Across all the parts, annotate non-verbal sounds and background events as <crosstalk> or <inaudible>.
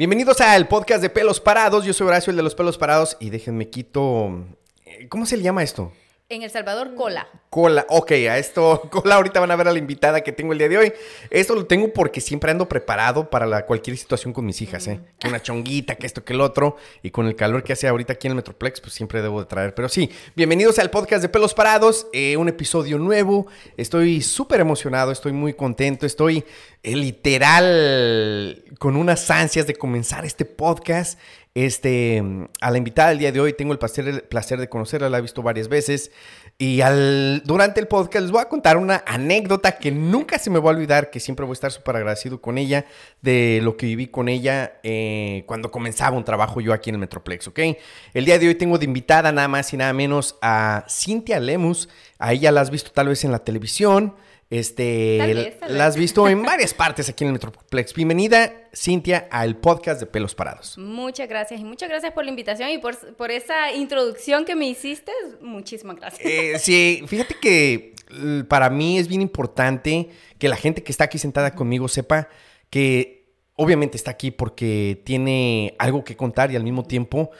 Bienvenidos al podcast de Pelos Parados. Yo soy Horacio, el de los Pelos Parados. Y déjenme quito. eh, ¿Cómo se le llama esto? En El Salvador, cola. Cola. Ok, a esto, <laughs> cola, ahorita van a ver a la invitada que tengo el día de hoy. Esto lo tengo porque siempre ando preparado para la- cualquier situación con mis hijas, ¿eh? Que una chonguita, que esto, que el otro. Y con el calor que hace ahorita aquí en el Metroplex, pues siempre debo de traer. Pero sí, bienvenidos al podcast de Pelos Parados. eh, un episodio nuevo. Estoy súper emocionado, estoy muy contento. Estoy eh, literal con unas ansias de comenzar este podcast. Este, a la invitada del día de hoy tengo el placer, de conocerla, la he visto varias veces. Y al, durante el podcast les voy a contar una anécdota que nunca se me va a olvidar, que siempre voy a estar súper agradecido con ella, de lo que viví con ella eh, cuando comenzaba un trabajo yo aquí en el Metroplex, ¿ok? El día de hoy tengo de invitada nada más y nada menos a Cintia Lemus. A ella la has visto tal vez en la televisión. Este, Tal vez, tal la has visto en <laughs> varias partes aquí en el Metroplex. Bienvenida, Cintia, al podcast de Pelos Parados. Muchas gracias y muchas gracias por la invitación y por, por esa introducción que me hiciste. Muchísimas gracias. Eh, sí, fíjate que para mí es bien importante que la gente que está aquí sentada conmigo sepa que obviamente está aquí porque tiene algo que contar y al mismo tiempo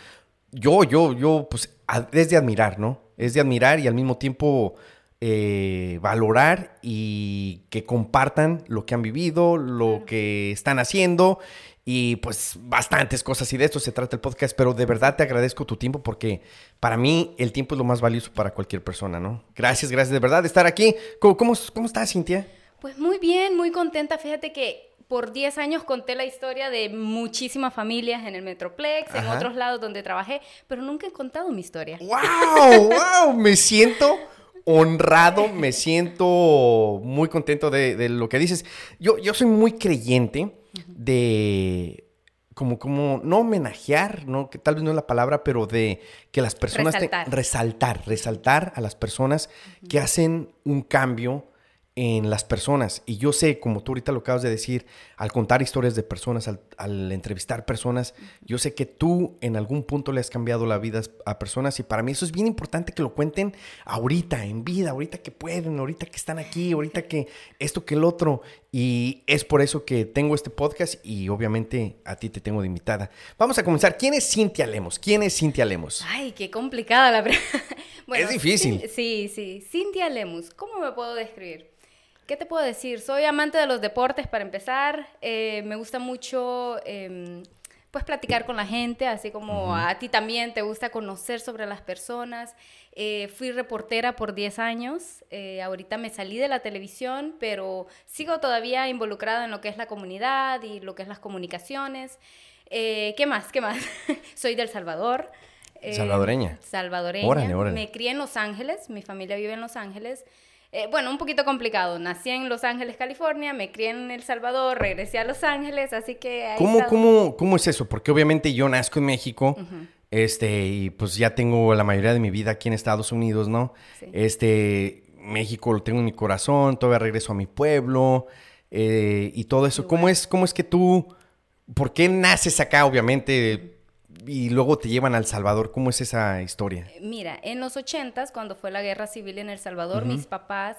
yo, yo, yo, pues es de admirar, ¿no? Es de admirar y al mismo tiempo eh, valorar y que compartan lo que han vivido, lo que están haciendo y pues bastantes cosas y de esto se trata el podcast, pero de verdad te agradezco tu tiempo porque para mí el tiempo es lo más valioso para cualquier persona, ¿no? Gracias, gracias de verdad de estar aquí. ¿Cómo, cómo, cómo estás, Cintia? Pues muy bien, muy contenta. Fíjate que por 10 años conté la historia de muchísimas familias en el Metroplex, en otros lados donde trabajé, pero nunca he contado mi historia. ¡Wow! ¡Wow! Me siento honrado, me siento muy contento de, de lo que dices. Yo, yo soy muy creyente de como, como, no homenajear, ¿no? Que tal vez no es la palabra, pero de que las personas... te- Resaltar. resaltar, resaltar a las personas que hacen un cambio en las personas. Y yo sé, como tú ahorita lo acabas de decir, al contar historias de personas, al, al entrevistar personas, yo sé que tú en algún punto le has cambiado la vida a personas y para mí eso es bien importante que lo cuenten ahorita, en vida, ahorita que pueden, ahorita que están aquí, ahorita que esto, que el otro. Y es por eso que tengo este podcast y obviamente a ti te tengo de invitada. Vamos a comenzar. ¿Quién es Cintia Lemos? ¿Quién es Cintia Lemos? Ay, qué complicada la pregunta. <laughs> Es difícil. Sí, sí. Cintia Lemus, ¿cómo me puedo describir? ¿Qué te puedo decir? Soy amante de los deportes para empezar. Eh, me gusta mucho, em, pues, platicar con la gente, así como a ti también te gusta conocer sobre las personas. Eh, fui reportera por 10 años. Eh, ahorita me salí de la televisión, pero sigo todavía involucrada en lo que es la comunidad y lo que es las comunicaciones. Eh, ¿Qué más? ¿Qué más? <laughs> Soy del Salvador. Eh, Salvadoreña. Salvadoreña. Órale, órale. Me crié en Los Ángeles, mi familia vive en Los Ángeles. Eh, bueno, un poquito complicado. Nací en Los Ángeles, California, me crié en El Salvador, regresé a Los Ángeles, así que... ahí ¿Cómo, cómo, ¿Cómo es eso? Porque obviamente yo nazco en México, este, y pues ya tengo la mayoría de mi vida aquí en Estados Unidos, ¿no? Sí. Este, México lo tengo en mi corazón, todavía regreso a mi pueblo, eh, y todo eso. ¿Cómo es, ¿Cómo es que tú, por qué naces acá, obviamente, y luego te llevan al Salvador? ¿Cómo es esa historia? Mira, en los ochentas, cuando fue la guerra civil en El Salvador, mis papás,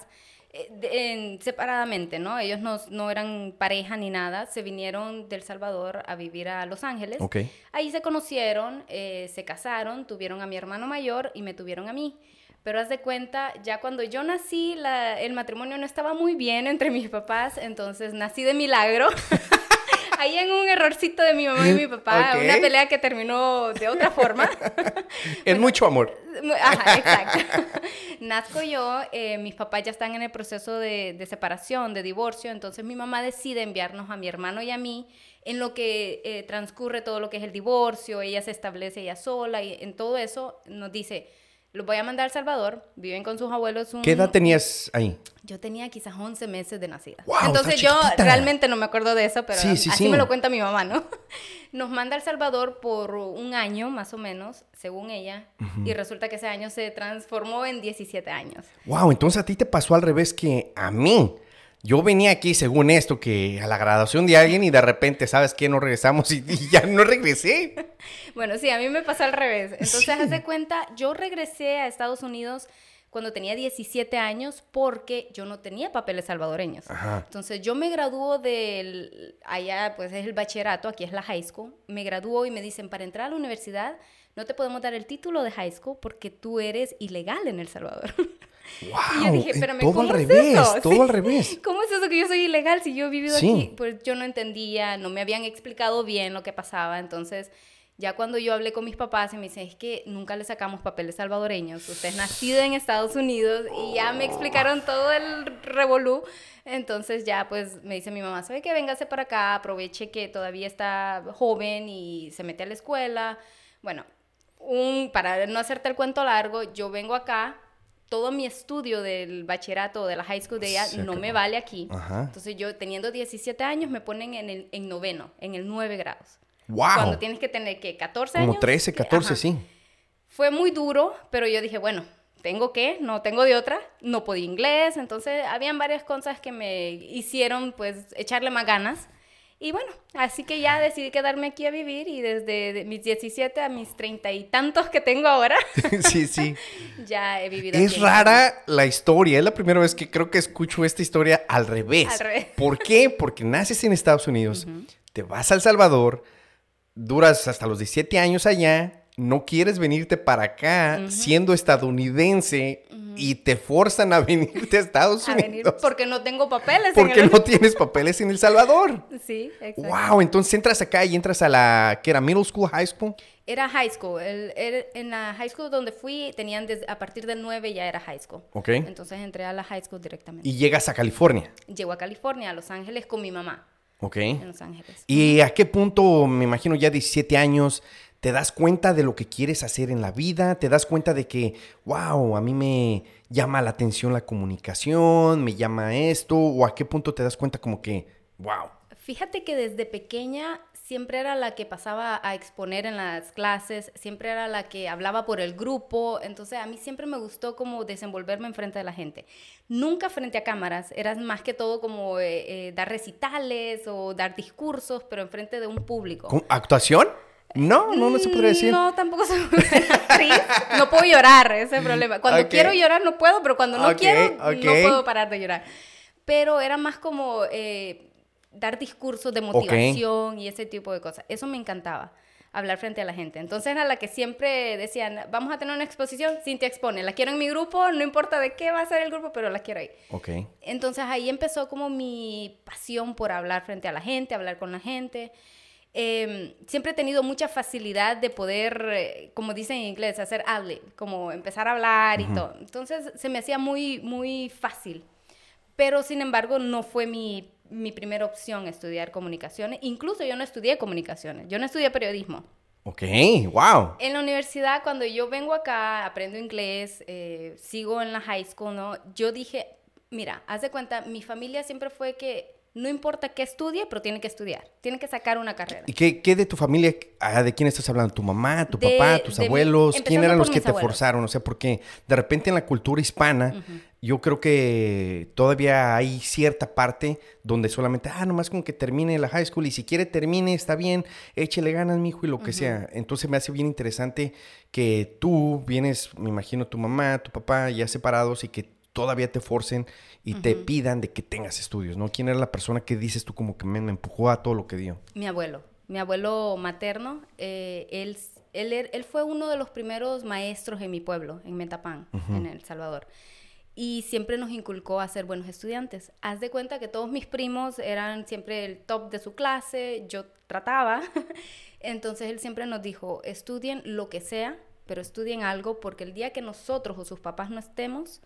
eh, de- en- separadamente, ¿no? Ellos no, no eran pareja ni nada, se vinieron del Salvador a vivir a Los Ángeles. Ok. Ahí se conocieron, eh, se casaron, tuvieron a mi hermano mayor y me tuvieron a mí. Pero haz de cuenta, ya cuando yo nací, la- el matrimonio no estaba muy bien entre mis papás, entonces nací de milagro. <laughs> Ahí en un errorcito de mi mamá y mi papá, Ok. una pelea que terminó de otra forma. <laughs> Es <laughs> mucho amor. Ajá, <laughs> exacto. Nazco yo, eh, mis papás ya están en el proceso de, de separación, de divorcio, entonces mi mamá decide enviarnos a mi hermano y a mí en lo que eh, transcurre todo lo que es el divorcio, ella se establece ella sola y en todo eso nos dice, los voy a mandar a El Salvador, viven con sus abuelos. Un, ¿Qué edad tenías ahí? Yo tenía quizás 11 meses de nacida. ¡Guau, Entonces yo realmente no me acuerdo de eso, pero Sí, sí, así sí. me lo cuenta mi mamá, ¿no? <laughs> Nos manda a El Salvador por un año, más o menos, según ella, y resulta que ese año se transformó en 17 años. Wow, entonces a ti te pasó al revés que a mí. Yo venía aquí según esto, que a la graduación de alguien y de repente, ¿sabes qué? No regresamos y, y ya no regresé. <laughs> Bueno, sí, a mí me pasó al revés. Entonces, Sí. haz de cuenta, yo regresé a Estados Unidos cuando tenía 17 años porque yo no tenía papeles salvadoreños. Ajá. Entonces yo me graduó del, allá pues es el bachillerato, aquí es la high school, me graduó y me dicen, para entrar a la universidad no te podemos dar el título de high school porque tú eres ilegal en El Salvador. <laughs> ¡Wow! Y yo dije, Eh, espérame, todo ¿cómo al es revés, eso? todo Sí. al revés. ¿Cómo es eso que yo soy ilegal si yo he vivido Sí. aquí? Pues yo no entendía, no me habían explicado bien lo que pasaba. Entonces, ya cuando yo hablé con mis papás y me dicen, es que nunca le sacamos papeles salvadoreños, usted es nacido en Estados Unidos y ya me explicaron todo el revolú. Entonces ya pues me dice mi mamá, ¿sabe qué? Véngase para acá, aproveche que todavía está joven y se mete a la escuela. Bueno, un, para no hacerte el cuento largo, yo vengo acá, todo mi estudio del bachillerato de la high school de ella no me vale aquí. Ajá. Entonces yo teniendo 17 años me ponen en, el, en noveno, en el 9 grados. ¡Wow! Cuando tienes que tener que 14 Como años. 13, 14, Ajá. sí. Fue muy duro, pero yo dije, bueno, tengo que, no tengo de otra, no podía inglés, entonces habían varias cosas que me hicieron pues echarle más ganas. Y bueno, así que ya decidí quedarme aquí a vivir y desde de- mis 17 a mis treinta y tantos que tengo ahora, <laughs> sí, sí. <laughs> ya he vivido Es aquí rara la historia. Es la primera vez que creo que escucho esta historia al revés. Al revés. <laughs> ¿Por qué? Porque naces en Estados Unidos, te vas a El Salvador, duras hasta los 17 años allá, no quieres venirte para acá siendo estadounidense y te forzan a <laughs> venirte a Estados a Unidos. venir porque no tengo papeles. en porque el- no <laughs> tienes papeles en El Salvador. Sí, exacto. Wow, entonces entras acá y entras a la que era middle school, high school. Era high school. El- el- en la high school donde fui, tenían desde- a partir del 9 ya era high school. Ok. Entonces entré a la high school directamente. Y llegas a California. Llego a California, a Los Ángeles, con mi mamá. Ok. En Los Ángeles. ¿Y a qué punto, me imagino ya 17 años, te das cuenta de lo que quieres hacer en la vida? ¿Te das cuenta de que, wow, a mí me llama la atención la comunicación, me llama esto? ¿O a qué punto te das cuenta como que, wow? Fíjate que desde pequeña siempre era la que pasaba a exponer en las clases, siempre era la que hablaba por el grupo, entonces a mí siempre me gustó como desenvolverme enfrente de la gente. Nunca frente a cámaras, era más que todo como eh, eh, dar recitales o dar discursos, pero enfrente de un público. ¿Actuación? No, no, no se podría decir. No, tampoco soy buena actriz. No puedo llorar, ese es el problema. Cuando Ok. quiero llorar no puedo, pero cuando no Ok, quiero ok. no puedo parar de llorar. Pero era más como eh, dar discursos de motivación y ese tipo de cosas. Eso me encantaba, hablar frente a la gente. Entonces era la que siempre decían, vamos a tener una exposición, Cintia expone, la quiero en mi grupo, no importa de qué va a ser el grupo, pero la quiero ahí. Ok. Entonces ahí empezó como mi pasión por hablar frente a la gente, hablar con la gente. Eh, siempre he tenido mucha facilidad de poder, eh, como dicen en inglés, hacer ad como empezar a hablar y todo. Entonces se me hacía muy, muy fácil. Pero sin embargo no fue mi, mi primera opción estudiar comunicaciones. Incluso yo no estudié comunicaciones, yo no estudié periodismo. Ok, wow. En la universidad, cuando yo vengo acá, aprendo inglés, eh, sigo en la high school, ¿no? Yo dije, mira, haz de cuenta, mi familia siempre fue que no importa qué estudie, pero tiene que estudiar, tiene que sacar una carrera. ¿Y qué, qué de tu familia? ah, ¿De quién estás hablando? ¿Tu mamá, tu De- papá, tus de mi- abuelos? ¿Quién eran los que te abuelos. forzaron? O sea, porque de repente en la cultura hispana, yo creo que todavía hay cierta parte donde solamente, ah, nomás con que termine la high school y si quiere termine, está bien, échele ganas, mijo, y lo que sea. Entonces me hace bien interesante que tú vienes, me imagino, tu mamá, tu papá ya separados y que todavía te forcen y te pidan de que tengas estudios, ¿no? ¿Quién era la persona que dices tú como que me, me empujó a todo lo que dio? Mi abuelo, mi abuelo materno, eh, él, él, er- él fue uno de los primeros maestros en mi pueblo, en Metapán, en El Salvador. Y siempre nos inculcó a ser buenos estudiantes. Haz de cuenta que todos mis primos eran siempre el top de su clase, yo trataba. <laughs> Entonces él siempre nos dijo, estudien lo que sea, pero estudien algo porque el día que nosotros o sus papás no estemos,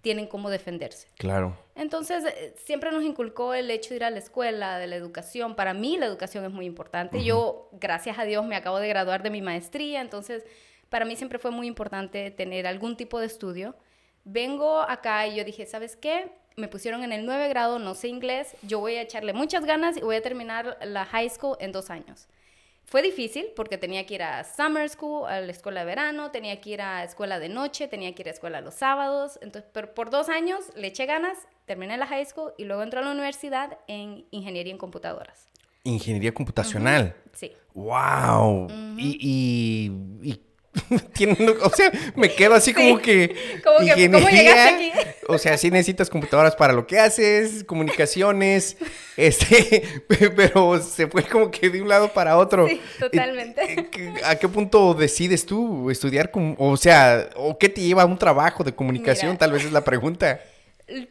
tienen cómo defenderse. Claro. Entonces, eh, siempre nos inculcó el hecho de ir a la escuela, de la educación. Para mí la educación es muy importante. Yo, gracias a Dios, me acabo de graduar de mi maestría, entonces para mí siempre fue muy importante tener algún tipo de estudio. Vengo acá y yo dije, ¿sabes qué? Me pusieron en el 9 grado, no sé inglés, yo voy a echarle muchas ganas y voy a terminar la high school en dos años. Fue difícil porque tenía que ir a summer school, a la escuela de verano, tenía que ir a escuela de noche, tenía que ir a escuela los sábados. Entonces, pero por dos años le eché ganas, terminé la high school y luego entré a la universidad en ingeniería en computadoras. Ingeniería computacional. Sí. ¡Wow! y, y- y <laughs> tienen, o sea, me quedo así como que. Como que, ¿cómo llegaste aquí? O sea, sí necesitas computadoras para lo que haces, comunicaciones, este, <laughs> pero se fue como que de un lado para otro. Sí, totalmente. Eh, ¿A qué punto decides tú estudiar? O sea, ¿o qué te lleva a un trabajo de comunicación? Tal vez es la pregunta.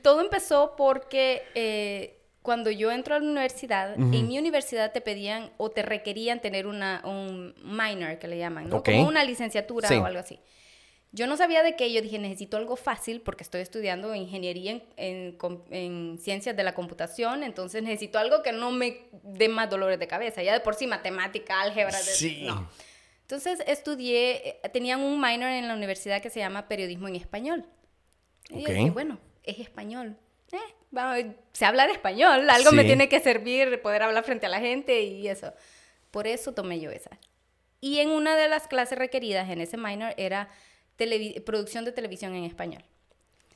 Todo empezó porque eh, cuando yo entro a la universidad, en mi universidad te pedían o te requerían tener una, un minor, que le llaman, ¿no? Como una licenciatura o algo así. Yo no sabía de qué, yo dije, necesito algo fácil porque estoy estudiando ingeniería en, en, ciencias de la computación, entonces necesito algo que no me dé más dolores de cabeza, ya de por sí matemática, álgebra, sí. no. Entonces estudié, eh, tenían un minor en la universidad que se llama periodismo en español. Y yo dije, bueno, es español. Eh, vamos, sé hablar español, algo me tiene que servir poder hablar frente a la gente y eso. Por eso tomé yo esa. Y en una de las clases requeridas en ese minor era producción de televisión en español.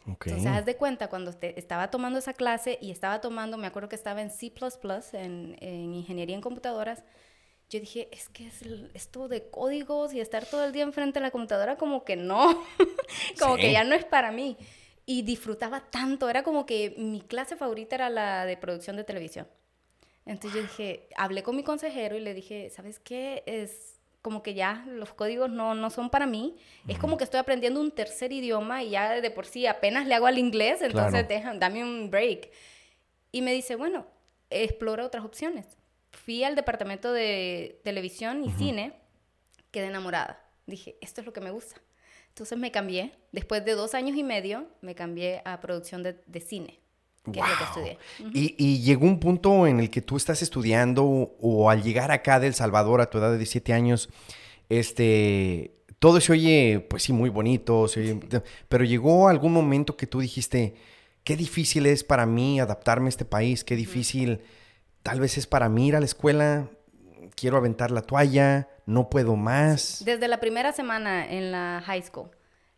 Entonces, haz de cuenta, cuando estaba tomando esa clase y estaba tomando, me acuerdo que estaba en C++, en, en ingeniería en computadoras, yo dije, es que es esto de códigos y estar todo el día enfrente de la computadora, como que no, <laughs> como que ya no es para mí y disfrutaba tanto, era como que mi clase favorita era la de producción de televisión. Entonces yo dije, hablé con mi consejero y le dije, ¿sabes qué? Es como que ya los códigos no, no son para mí. Es como que estoy aprendiendo un tercer idioma y ya de por sí apenas le hago al inglés, entonces dame un break. Y me dice, bueno, explora otras opciones. Fui al departamento de televisión y cine, quedé enamorada. Dije, esto es lo que me gusta. Entonces me cambié, después de dos años y medio, me cambié a producción de, cine, que es lo que estudié. y, llegó un punto en el que tú estás estudiando o, al llegar acá de El Salvador a tu edad de 17 años, este, todo se oye, pues sí, muy bonito, pero llegó algún momento que tú dijiste, qué difícil es para mí adaptarme a este país, qué difícil tal vez es para mí ir a la escuela, quiero aventar la toalla, no puedo más. Desde la primera semana en la high school,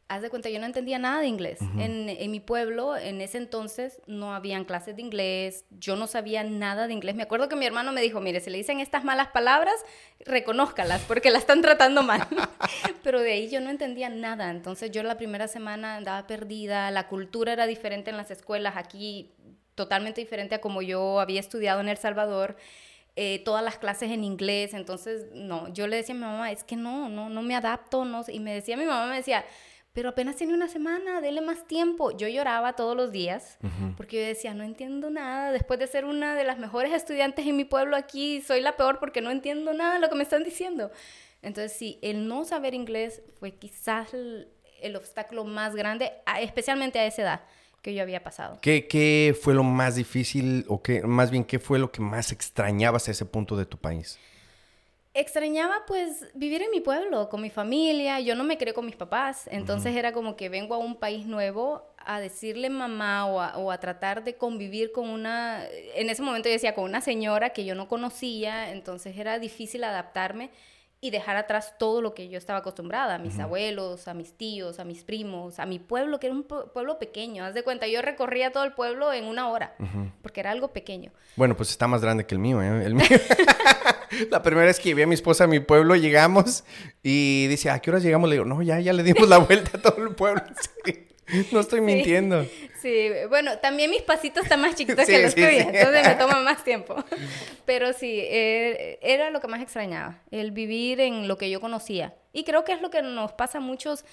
haz de cuenta, yo no entendía nada de inglés. en, en, mi pueblo, en ese entonces, no habían clases de inglés, yo no sabía nada de inglés. Me acuerdo que mi hermano me dijo, mire, si le dicen estas malas palabras, reconózcalas, porque la están tratando mal. <laughs> Pero de ahí yo no entendía nada. Entonces yo la primera semana andaba perdida, la cultura era diferente en las escuelas, aquí totalmente diferente a como yo había estudiado en El Salvador. Eh, todas las clases en inglés, entonces no, yo le decía a mi mamá, es que no, no, no me adapto, no, y me decía, mi mamá me decía, pero apenas tiene una semana, dele más tiempo. Yo lloraba todos los días porque yo decía, no entiendo nada, después de ser una de las mejores estudiantes en mi pueblo aquí, soy la peor porque no entiendo nada de lo que me están diciendo. Entonces sí, el no saber inglés fue quizás el obstáculo más grande, especialmente a esa edad que yo había pasado. ¿Qué, fue lo más difícil o qué, más bien qué fue lo que más extrañabas a ese punto de tu país? Extrañaba pues vivir en mi pueblo, con mi familia, yo no me crié con mis papás, entonces era como que vengo a un país nuevo a decirle mamá o a, o a, tratar de convivir con una, en ese momento yo decía con una señora que yo no conocía, entonces era difícil adaptarme y dejar atrás todo lo que yo estaba acostumbrada, a mis abuelos, a mis tíos, a mis primos, a mi pueblo, que era un pueblo pequeño. Haz de cuenta, yo recorría todo el pueblo en una hora, porque era algo pequeño. Bueno, pues está más grande que el mío, ¿eh? El mío. <laughs> la primera vez que vi a mi esposa a mi pueblo, llegamos y dice, ¿a qué horas llegamos? Le digo, no, ya, ya le dimos la vuelta a todo el pueblo. <laughs> <laughs> No estoy mintiendo. Sí, bueno, también mis pasitos están más chiquitos <laughs> que los tuyos, entonces me toma <laughs> más tiempo. Pero sí, eh, era lo que más extrañaba, el vivir en lo que yo conocía. Y creo que es lo que nos pasa a muchos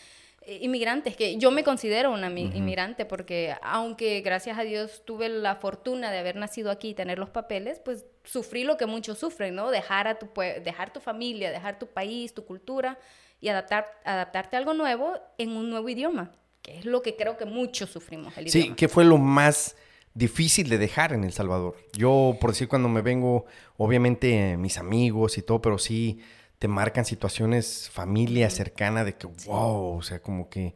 eh, inmigrantes, que yo me considero una inmigrante porque aunque gracias a Dios tuve la fortuna de haber nacido aquí y tener los papeles, pues sufrí lo que muchos sufren, ¿no? Dejar, a tu, dejar tu familia, dejar tu país, tu cultura y adaptar, adaptarte a algo nuevo en un nuevo idioma que es lo que creo que muchos sufrimos. El sí, ¿qué fue lo más difícil de dejar en El Salvador? Yo, por decir, cuando me vengo, obviamente mis amigos y todo, pero sí te marcan situaciones, familia cercana de que, wow, o sea, como que,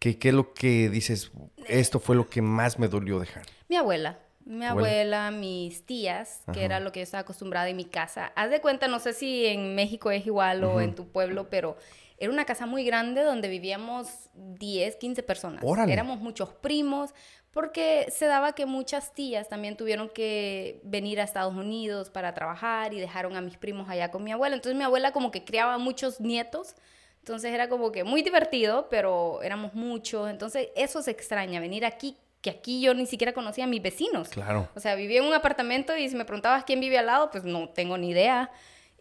¿qué es lo que dices? Esto fue lo que más me dolió dejar. Mi abuela. Mi abuela, mis tías, que era lo que yo estaba acostumbrada en mi casa. Haz de cuenta, no sé si en México es igual o en tu pueblo, pero era una casa muy grande donde vivíamos 10, 15 personas. Éramos muchos primos, porque se daba que muchas tías también tuvieron que venir a Estados Unidos para trabajar y dejaron a mis primos allá con mi abuela. Entonces mi abuela como que criaba muchos nietos Entonces era como que muy divertido, pero éramos muchos. Entonces eso se extraña, venir aquí, que aquí yo ni siquiera conocía a mis vecinos. Claro. O sea, vivía en un apartamento y si me preguntabas quién vive al lado, pues no tengo ni idea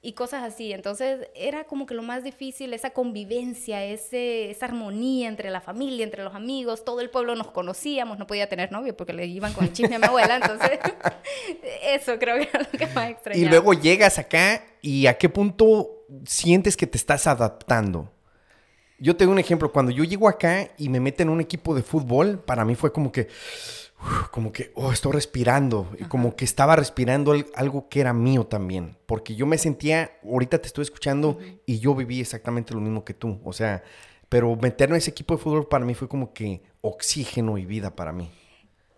y cosas así. Entonces era como que lo más difícil, esa convivencia, ese, esa armonía entre la familia, entre los amigos, todo el pueblo nos conocíamos, no podía tener novio porque le iban con el chisme a mi abuela, entonces <laughs> eso creo que era lo que más extrañaba. Y luego llegas acá y a qué punto sientes que te estás adaptando. Yo tengo un ejemplo, cuando yo llego acá y me meten en un equipo de fútbol, para mí fue como que como que, oh, estoy respirando. Y como que estaba respirando algo que era mío también. Porque yo me sentía, ahorita te estoy escuchando y yo viví exactamente lo mismo que tú. O sea, pero meterme en ese equipo de fútbol para mí fue como que oxígeno y vida para mí.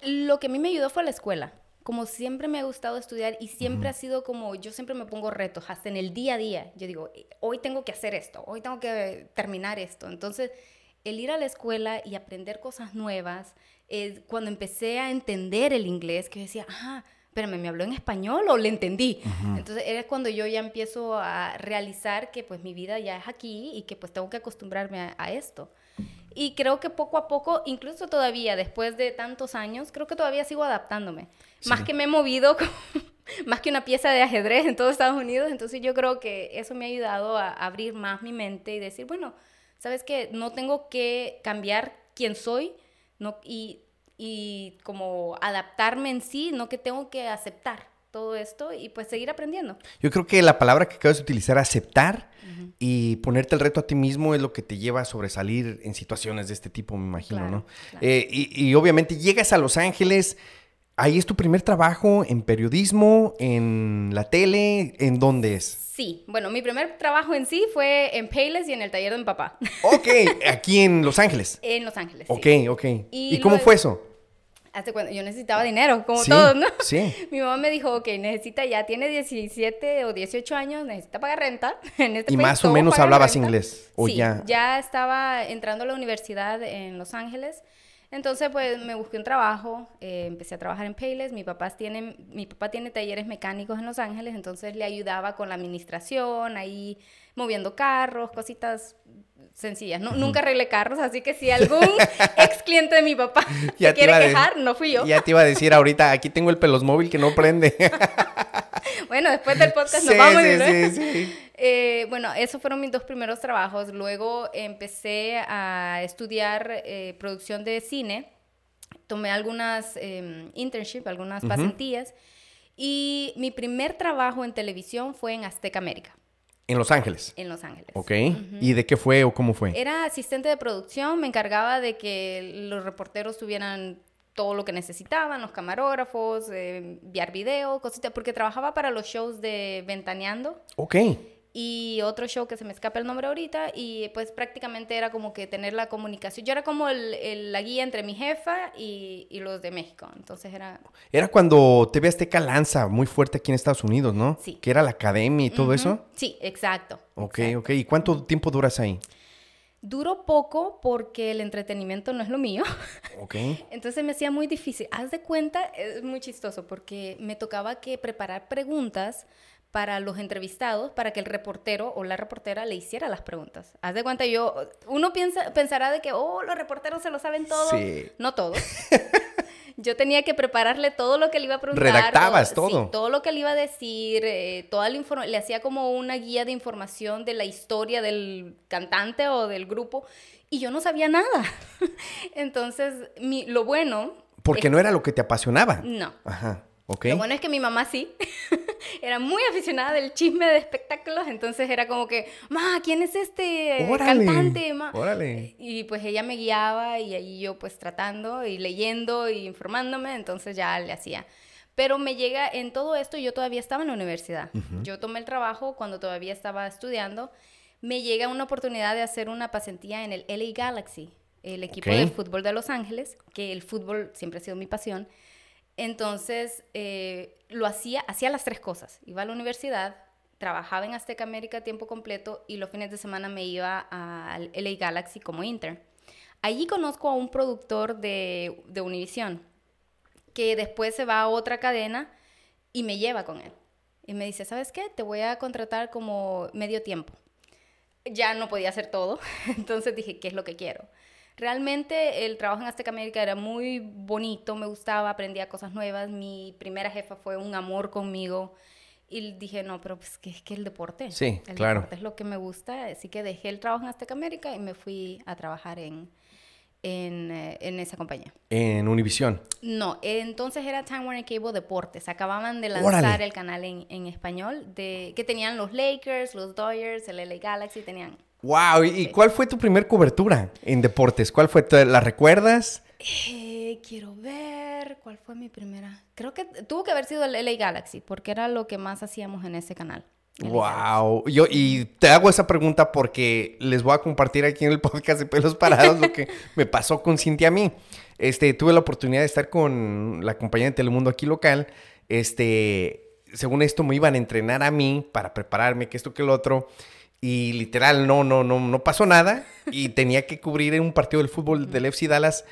Lo que a mí me ayudó fue la escuela. Como siempre me ha gustado estudiar y siempre ha sido como, yo siempre me pongo retos, hasta en el día a día. Yo digo, hoy tengo que hacer esto, hoy tengo que terminar esto. Entonces, el ir a la escuela y aprender cosas nuevas, cuando empecé a entender el inglés, que decía, ah, pero ¿me habló en español o le entendí? Entonces era cuando yo ya empiezo a realizar que pues mi vida ya es aquí y que pues tengo que acostumbrarme a, esto. Y creo que poco a poco, incluso todavía después de tantos años, creo que todavía sigo adaptándome. Más que me he movido, <laughs> más que una pieza de ajedrez en todos Estados Unidos, entonces yo creo que eso me ha ayudado a abrir más mi mente y decir, bueno, sabes que no tengo que cambiar quién soy, no, y y como adaptarme en sí, no que tengo que aceptar todo esto y pues seguir aprendiendo. Yo creo que la palabra que acabas de utilizar, aceptar y ponerte el reto a ti mismo es lo que te lleva a sobresalir en situaciones de este tipo, me imagino, ¿no? Eh, y, y, obviamente llegas a Los Ángeles, ahí es tu primer trabajo en periodismo, en la tele, ¿en dónde es? Sí, bueno, mi primer trabajo en sí fue en Payless y en el taller de mi papá. <laughs> Ok, aquí en Los Ángeles. En Los Ángeles. Ok, ok. ¿Y, cómo fue eso? Hace cuando yo necesitaba dinero, como todos, ¿no? Sí. <laughs> Mi mamá me dijo, ok, necesita, ya tiene 17 o 18 años, necesita pagar renta. <laughs> En este y más o menos hablabas inglés, ¿o sí, ya? ya estaba entrando a la universidad en Los Ángeles. Entonces, pues me busqué un trabajo, eh, empecé a trabajar en Payless. Mi papá, tiene, mi papá tiene talleres mecánicos en Los Ángeles, entonces le ayudaba con la administración, ahí moviendo carros, cositas sencillas. No, Nunca arreglé carros, así que si algún <laughs> ex cliente de mi papá <laughs> se quiere quejar, no fui yo. Ya te iba a decir ahorita, aquí tengo el pelos móvil que no prende. <laughs> bueno, después del podcast nos vamos. Sí, sí, sí. Eh, bueno, esos fueron mis dos primeros trabajos. Luego empecé a estudiar eh, producción de cine. Tomé algunas eh, internships, algunas pasantías. Y mi primer trabajo en televisión fue en Azteca América. ¿En Los Ángeles? En Los Ángeles. Ok. ¿Y de qué fue o cómo fue? Era asistente de producción, me encargaba de que los reporteros tuvieran todo lo que necesitaban, los camarógrafos, enviar video, cositas, porque trabajaba para los shows de Ventaneando. Ok y otro show que se me escapa el nombre ahorita y pues prácticamente era como que tener la comunicación. Yo era como el, la guía entre mi jefa y, y, los de México, entonces era... Era cuando TV Azteca lanza muy fuerte aquí en Estados Unidos, ¿no? Sí. Que era la academia y todo eso. Sí, exacto. Ok, ok. ¿Y cuánto tiempo duras ahí? Duro poco porque el entretenimiento no es lo mío. <laughs> Ok. Entonces me hacía muy difícil. Haz de cuenta, es muy chistoso porque me tocaba que preparar preguntas para los entrevistados, para que el reportero o la reportera le hiciera las preguntas. Haz de cuenta, yo, uno piensa, pensará de que, oh, los reporteros se lo saben todo. Sí. No todos. <laughs> yo tenía que prepararle todo lo que le iba a preguntar. Redactabas todo. todo lo que le iba a decir, eh, toda la le hacía como una guía de información de la historia del cantante o del grupo, y yo no sabía nada. <laughs> Entonces, mi, lo bueno... Porque no era lo que te apasionaba. No. Ajá. Lo bueno es que mi mamá sí, <laughs> era muy aficionada del chisme de espectáculos, entonces era como que, ma, ¿quién es este cantante? Ma? Órale. Y pues ella me guiaba y ahí yo pues tratando y leyendo y informándome, entonces ya le hacía. Pero me llega en todo esto, yo todavía estaba en la universidad. Yo tomé el trabajo cuando todavía estaba estudiando. Me llega una oportunidad de hacer una pasantía en el LA Galaxy, el equipo de fútbol de Los Ángeles, que el fútbol siempre ha sido mi pasión. Entonces, eh, lo hacía, hacía las tres cosas. Iba a la universidad, trabajaba en Azteca América a tiempo completo y los fines de semana me iba al LA Galaxy como intern. Allí conozco a un productor de, de Univision que después se va a otra cadena y me lleva con él. Y me dice, ¿sabes qué? Te voy a contratar como medio tiempo. ya no podía hacer todo. <laughs> Entonces dije, ¿qué es lo que quiero? Realmente el trabajo en Azteca América era muy bonito, me gustaba, aprendía cosas nuevas. Mi primera jefa fue un amor conmigo. Y dije, no, pero pues que es que el deporte. Sí, el claro. deporte es lo que me gusta. Así que dejé el trabajo en Azteca América y me fui a trabajar en, en, eh, en esa compañía. En Univisión. No, entonces era Time Warner Cable Deportes. Acababan de lanzar Órale. el canal en, en español de que tenían los Lakers, los Dodgers, el LA Galaxy, tenían. Wow, ¿y cuál fue tu primer cobertura en deportes? ¿Cuál fue? ¿La recuerdas? Eh, quiero ver cuál fue mi primera. Creo que tuvo que haber sido el LA Galaxy porque era lo que más hacíamos en ese canal. Wow. Yo, y te hago esa pregunta porque les voy a compartir aquí en el podcast de Pelos Parados lo que <laughs> me pasó con Cintia a mí. Este, tuve la oportunidad de estar con la compañía de Telemundo aquí local. Este, según esto me iban a entrenar a mí para prepararme, que esto, que lo otro. Y literal, no, no, no, no pasó nada. Y <laughs> tenía que cubrir un partido del fútbol del FC Dallas.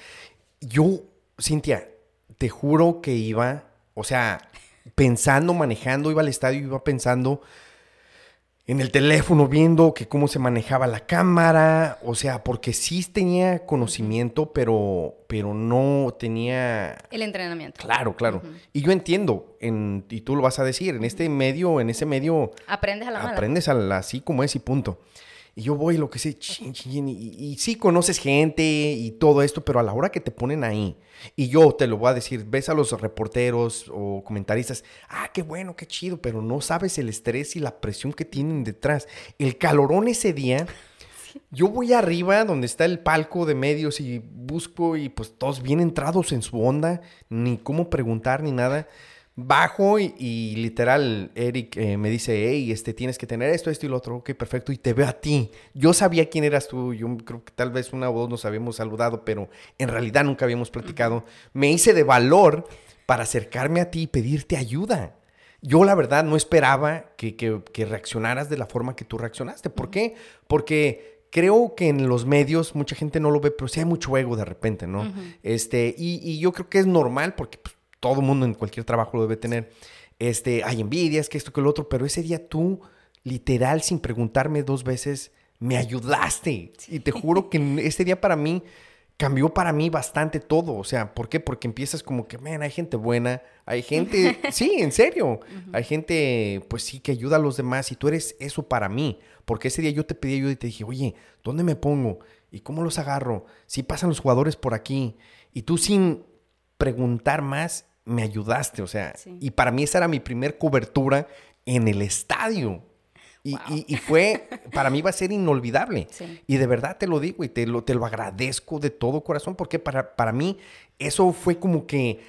Yo, Cintia, te juro que iba, o sea, pensando, manejando, iba al estadio, iba pensando en el teléfono, viendo que cómo se manejaba la cámara, o sea, porque sí tenía conocimiento, pero, pero no tenía... El entrenamiento. Claro, claro. Y yo entiendo, en, y tú lo vas a decir, en este medio, en ese medio, Aprendes a la mala. aprendes al- así como es y punto. Y yo voy, lo que sé, chin, chin, y, y sí conoces gente y todo esto, pero a la hora que te ponen ahí, y yo te lo voy a decir, ves a los reporteros o comentaristas, ah, qué bueno, qué chido, pero no sabes el estrés y la presión que tienen detrás. El calorón ese día, yo voy arriba donde está el palco de medios y busco y pues todos bien entrados en su onda, ni cómo preguntar ni nada. Bajo y, y literal, Eric eh, me dice, hey, este, tienes que tener esto, esto y lo otro, ok, perfecto, y te veo a ti. Yo sabía quién eras tú, yo creo que tal vez una o dos nos habíamos saludado, pero en realidad nunca habíamos platicado. Me hice de valor para acercarme a ti y pedirte ayuda. Yo la verdad no esperaba que, que- que reaccionaras de la forma que tú reaccionaste. ¿Por qué? Porque creo que en los medios mucha gente no lo ve, pero sí hay mucho ego de repente, ¿no? Este, y, y yo creo que es normal porque pues, todo mundo en cualquier trabajo lo debe tener. Este, hay envidias, que esto, que lo otro, pero ese día tú, literal, sin preguntarme dos veces, me ayudaste. Y te juro que ese día para mí cambió para mí bastante todo. O sea, ¿por qué? Porque empiezas como que, man, hay gente buena, hay gente, <laughs> sí, en serio, hay gente, pues sí, que ayuda a los demás y tú eres eso para mí. Porque ese día yo te pedí ayuda y te dije, oye, ¿dónde me pongo? ¿Y cómo los agarro? Si pasan los jugadores por aquí. Y tú sin preguntar más, me ayudaste. O sea, Sí. y para mí esa era mi primer cobertura en el estadio. Y, Wow. y- y fue, para mí va a ser inolvidable. Sí. Y de verdad te lo digo y te lo, te lo agradezco de todo corazón porque para, para mí eso fue como que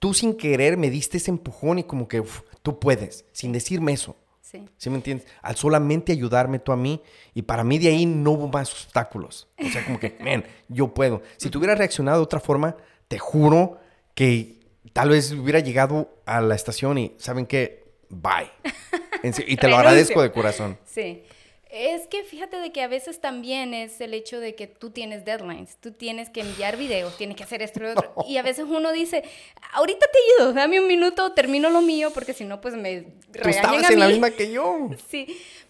tú sin querer me diste ese empujón y como que uf, tú puedes, sin decirme eso. Sí. ¿Sí me entiendes? Al solamente ayudarme tú a mí y para mí de ahí no hubo más obstáculos. O sea, como que, man, yo puedo. Si tú hubieras reaccionado de otra forma, te juro que tal vez hubiera llegado a la estación y, ¿saben qué? Bye. <laughs> Y te lo agradezco de corazón. Sí. Es que fíjate de que a veces también es el hecho de que tú tienes deadlines, tú tienes que enviar videos, tienes que hacer esto y otro. <laughs> Y a veces uno dice, ahorita te ayudo, dame un minuto, termino lo mío, porque si no, pues me Tú estabas a en la mí. misma que yo. <laughs> Sí,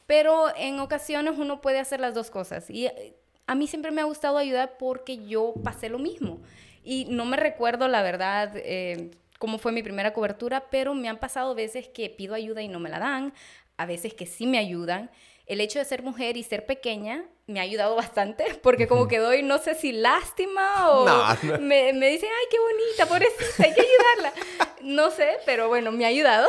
pero en ocasiones uno puede hacer las dos cosas. Y eh, a mí siempre me ha gustado ayudar porque yo pasé lo mismo. Y no me recuerdo, la verdad, eh, cómo fue mi primera cobertura, pero me han pasado veces que pido ayuda y no me la dan, a veces que sí me ayudan. El hecho de ser mujer y ser pequeña me ha ayudado bastante, <laughs> porque como que doy, no sé si lástima o No, no. Me, me dicen, ay, qué bonita, pobrecita, hay que ayudarla. No sé, pero bueno, me ha ayudado.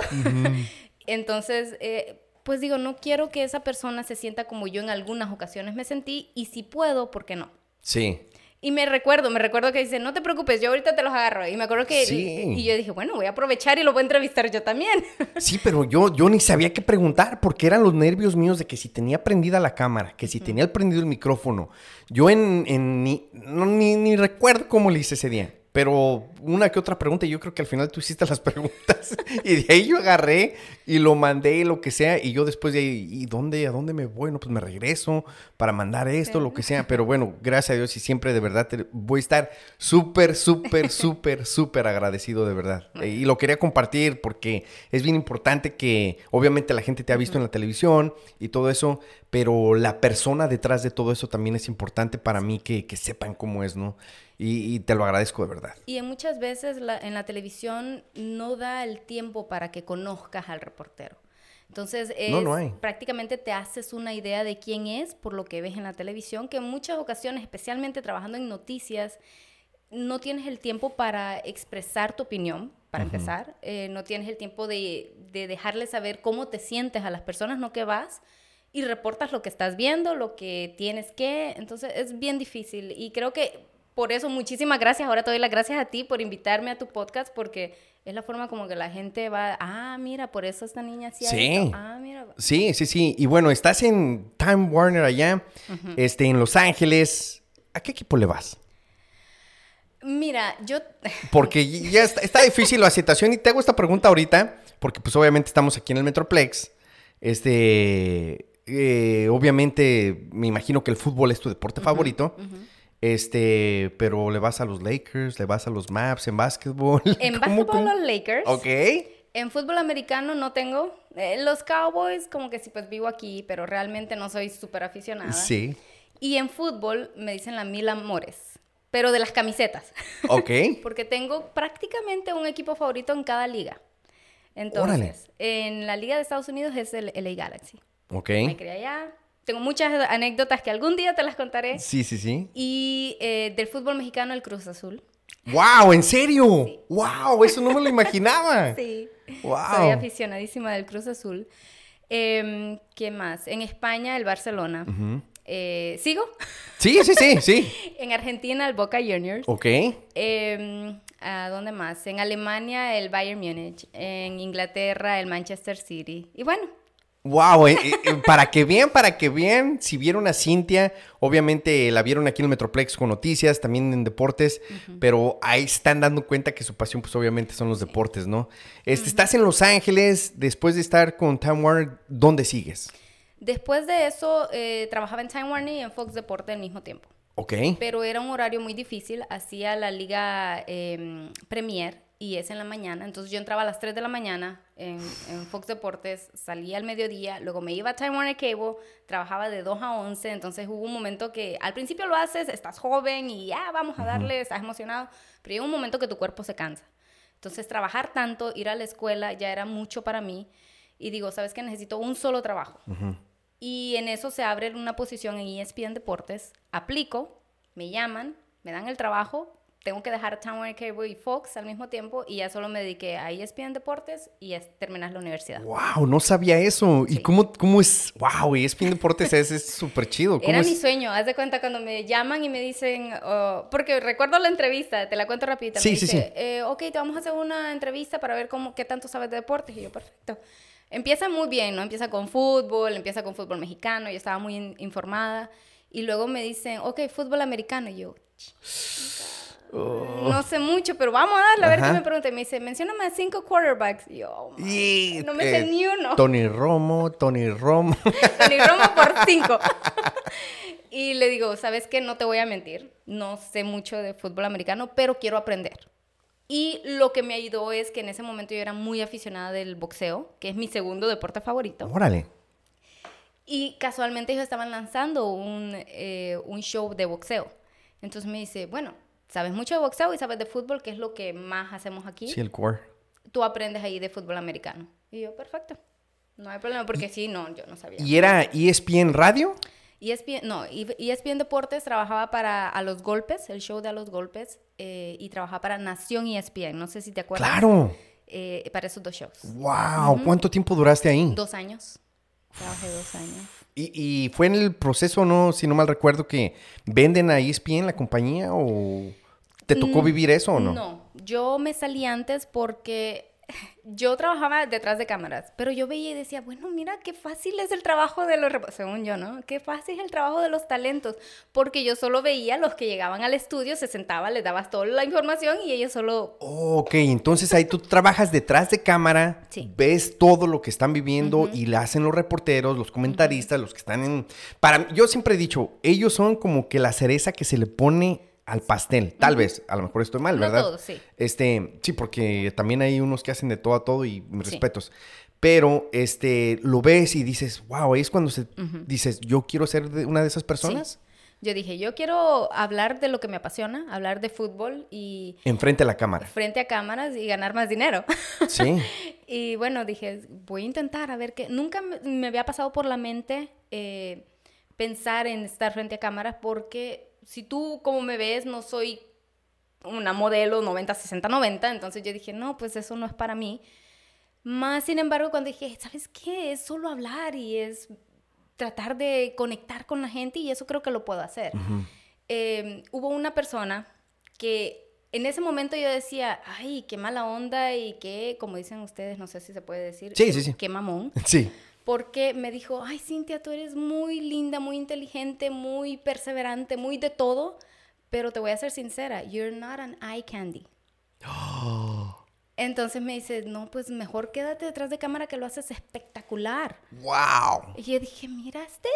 Entonces, eh, pues digo, no quiero que esa persona se sienta como yo en algunas ocasiones me sentí y si puedo, ¿por qué no? Sí. Y me recuerdo, me recuerdo que dice, no te preocupes, yo ahorita te los agarro. Y me acuerdo que... Sí. Y yo dije, bueno, voy a aprovechar y lo voy a entrevistar yo también. <laughs> Sí, pero yo, yo ni sabía qué preguntar porque eran los nervios míos de que si tenía prendida la cámara, que si tenía prendido el micrófono. Yo en, en ni, no, ni, ni recuerdo cómo le hice ese día, Pero una que otra pregunta, yo creo que al final tú hiciste las <laughs> preguntas y de ahí yo agarré y lo mandé, lo que sea, y yo después de ahí, ¿y dónde, a dónde me voy? No, pues me regreso para mandar esto, lo que sea. Pero bueno, gracias a Dios y siempre de verdad te- voy a estar súper, súper, <laughs> súper, súper agradecido de verdad. Y lo quería compartir porque es bien importante que obviamente la gente te ha visto en la televisión y todo eso, pero la persona detrás de todo eso también es importante para mí que, que sepan cómo es, ¿no? Y, y te lo agradezco de verdad. Y en muchas veces la- en la televisión no da el tiempo para que conozcas al reportero. Entonces, es, No, no hay. prácticamente te haces una idea de quién es por lo que ves en la televisión, que en muchas ocasiones, especialmente trabajando en noticias, no tienes el tiempo para expresar tu opinión, para empezar. Eh, no tienes el tiempo de, de dejarle saber cómo te sientes a las personas, no que vas y reportas lo que estás viendo, lo que tienes que. Entonces es bien difícil y creo que por eso muchísimas gracias. Ahora te doy las gracias a ti por invitarme a tu podcast porque es la forma como que la gente va, ah, mira, por eso esta niña Sí. esto. Ah, mira. Sí, sí, sí. Y bueno, estás en Time Warner allá, este, en Los Ángeles. ¿A qué equipo le vas? Mira, yo <laughs> Porque ya está, está difícil la situación y te hago esta pregunta ahorita, porque pues obviamente estamos aquí en el Metroplex. Este, eh, obviamente me imagino que el fútbol es tu deporte favorito. Este, pero le vas a los Lakers, le vas a los Maps en básquetbol. <laughs> en ¿Cómo, básquetbol los Lakers. Ok. En fútbol americano no tengo. Eh, los Cowboys, como que sí, pues vivo aquí, pero realmente no soy súper aficionada. Sí. Y en fútbol me dicen la Mil Amores, pero de las camisetas. <laughs> Ok. Porque tengo prácticamente un equipo favorito en cada liga. Entonces, en la liga de Estados Unidos es el LA Galaxy. Ok. Me crié allá. Tengo muchas anécdotas que algún día te las contaré. Sí, sí, sí. Y eh, del fútbol mexicano, el Cruz Azul. ¡Wow! ¿En serio? ¡Wow! Eso no me lo imaginaba. <laughs> Sí. Wow. Soy aficionadísima del Cruz Azul. Em, ¿Qué más? En España, el Barcelona. Eh, ¿Sigo? Sí, sí, sí, sí. <laughs> en Argentina, el Boca Juniors. Ok. Em, ¿A dónde más? En Alemania, el Bayern Múnich. En Inglaterra, el Manchester City. Y bueno, Wow, eh, eh, para que vean, para que vean, si vieron a Cintia, obviamente la vieron aquí en el Metroplex con noticias, también en deportes, pero ahí están dando cuenta que su pasión, pues obviamente son los deportes, ¿no? Este, Estás en Los Ángeles, después de estar con Time Warner, ¿dónde sigues? después de eso, eh, trabajaba en Time Warner y en Fox Deporte al mismo tiempo. Ok. Pero era un horario muy difícil. Hacía la liga em, Premier y es en la mañana. Entonces yo entraba a las 3 de la mañana en, en Fox Deportes, salía al mediodía, luego me iba a Time Warner Cable, trabajaba de 2 a 11. Entonces hubo un momento que al principio lo haces, estás joven y ya vamos a darle, estás emocionado. Pero llega un momento que tu cuerpo se cansa. Entonces trabajar tanto, ir a la escuela ya era mucho para mí. Y digo, ¿sabes qué? Necesito un solo trabajo. Y en eso se abre una posición en ESPN Deportes. Aplico, me llaman, me dan el trabajo. Tengo que dejar Warner Cable y Fox al mismo tiempo y ya solo me dediqué a ESPN Deportes y a terminar la universidad. Wow, no sabía eso. ¿Y Sí. cómo, cómo es? Wow, y ESPN Deportes es súper chido. ¿Cómo Era es? mi sueño, haz de cuenta cuando me llaman y me dicen, oh, porque recuerdo la entrevista, te la cuento rapidita. Sí, me sí, dice, sí. eh, ok, te vamos a hacer una entrevista para ver cómo, qué tanto sabes de deportes. Y yo, perfecto. Empieza muy bien, ¿no? Empieza con fútbol, empieza con fútbol mexicano, yo estaba muy in- informada. Y luego me dicen, ok, fútbol americano. Y yo, no sé mucho, pero vamos a darle a ver Oh. Ajá. qué me pregunta. Y me dice, mencióname a cinco quarterbacks. Y yo, oh, Y, no me sé eh, ni uno. Tony Romo, Tony Romo. <laughs> Tony Romo por <laughs> cinco. y le digo, ¿sabes qué? No te voy a mentir. No sé mucho de fútbol americano, pero quiero aprender. Y lo que me ayudó es que en ese momento yo era muy aficionada del boxeo, que es mi segundo deporte favorito. Órale. Y casualmente ellos estaban lanzando un, eh, un show de boxeo. Entonces me dice, bueno, sabes mucho de boxeo y sabes de fútbol, que es lo que más hacemos aquí. Sí, el core. Tú aprendes ahí de fútbol americano. Y yo, perfecto. No hay problema, porque sí, no, yo no sabía. ¿Y era ESPN Radio? ESPN, no, ESPN Deportes trabajaba para A Los Golpes, el show de A Los Golpes, eh, y trabajaba para Nación ESPN, no sé si te acuerdas. Claro. Eh, para esos dos shows. Wow, ¿cuánto tiempo duraste ahí? Dos años. Trabajé dos años. ¿Y, y fue en el proceso, no, si no mal recuerdo, que venden a ESPN la compañía o te tocó vivir eso o no? Mm, No, yo me salí antes porque yo trabajaba detrás de cámaras, pero yo veía y decía, bueno, mira qué fácil es el trabajo de los, según yo, ¿no? Qué fácil es el trabajo de los talentos, porque yo solo veía los que llegaban al estudio, se sentaban, les dabas toda la información y ellos solo... ok, entonces ahí tú trabajas detrás de cámara, ves todo lo que están viviendo y la hacen los reporteros, los comentaristas, los que están en... Para yo siempre he dicho, ellos son como que la cereza que se le pone al pastel. Tal vez, a lo mejor estoy mal, ¿verdad? todo, sí. Este, sí, porque también hay unos que hacen de todo a todo y mis respetos. Pero este, lo ves y dices, wow, es cuando se dices, yo quiero ser una de esas personas. Yo dije, yo quiero hablar de lo que me apasiona, hablar de fútbol y... Enfrente a la cámara. Frente a cámaras y ganar más dinero. <laughs> Sí. y bueno, dije, voy a intentar a ver qué... Nunca me, había pasado por la mente eh, pensar en estar frente a cámaras porque si tú como me ves, no soy una modelo 90, 60, 90, entonces yo dije, no, pues eso no es para mí. Más sin embargo, cuando dije, ¿sabes qué? Es solo hablar y es tratar de conectar con la gente y eso creo que lo puedo hacer. Em, hubo una persona que en ese momento yo decía, ay, qué mala onda y qué, como dicen ustedes, no sé si se puede decir, sí, sí, sí. qué mamón. <laughs> Sí porque me dijo, ay Cintia, tú eres muy linda, muy inteligente, muy perseverante, muy de todo, pero te voy a ser sincera, you're not an eye candy. <gasps> Entonces me dice, no, pues mejor quédate detrás de cámara que lo haces espectacular. ¡Wow! Y yo dije, miraste.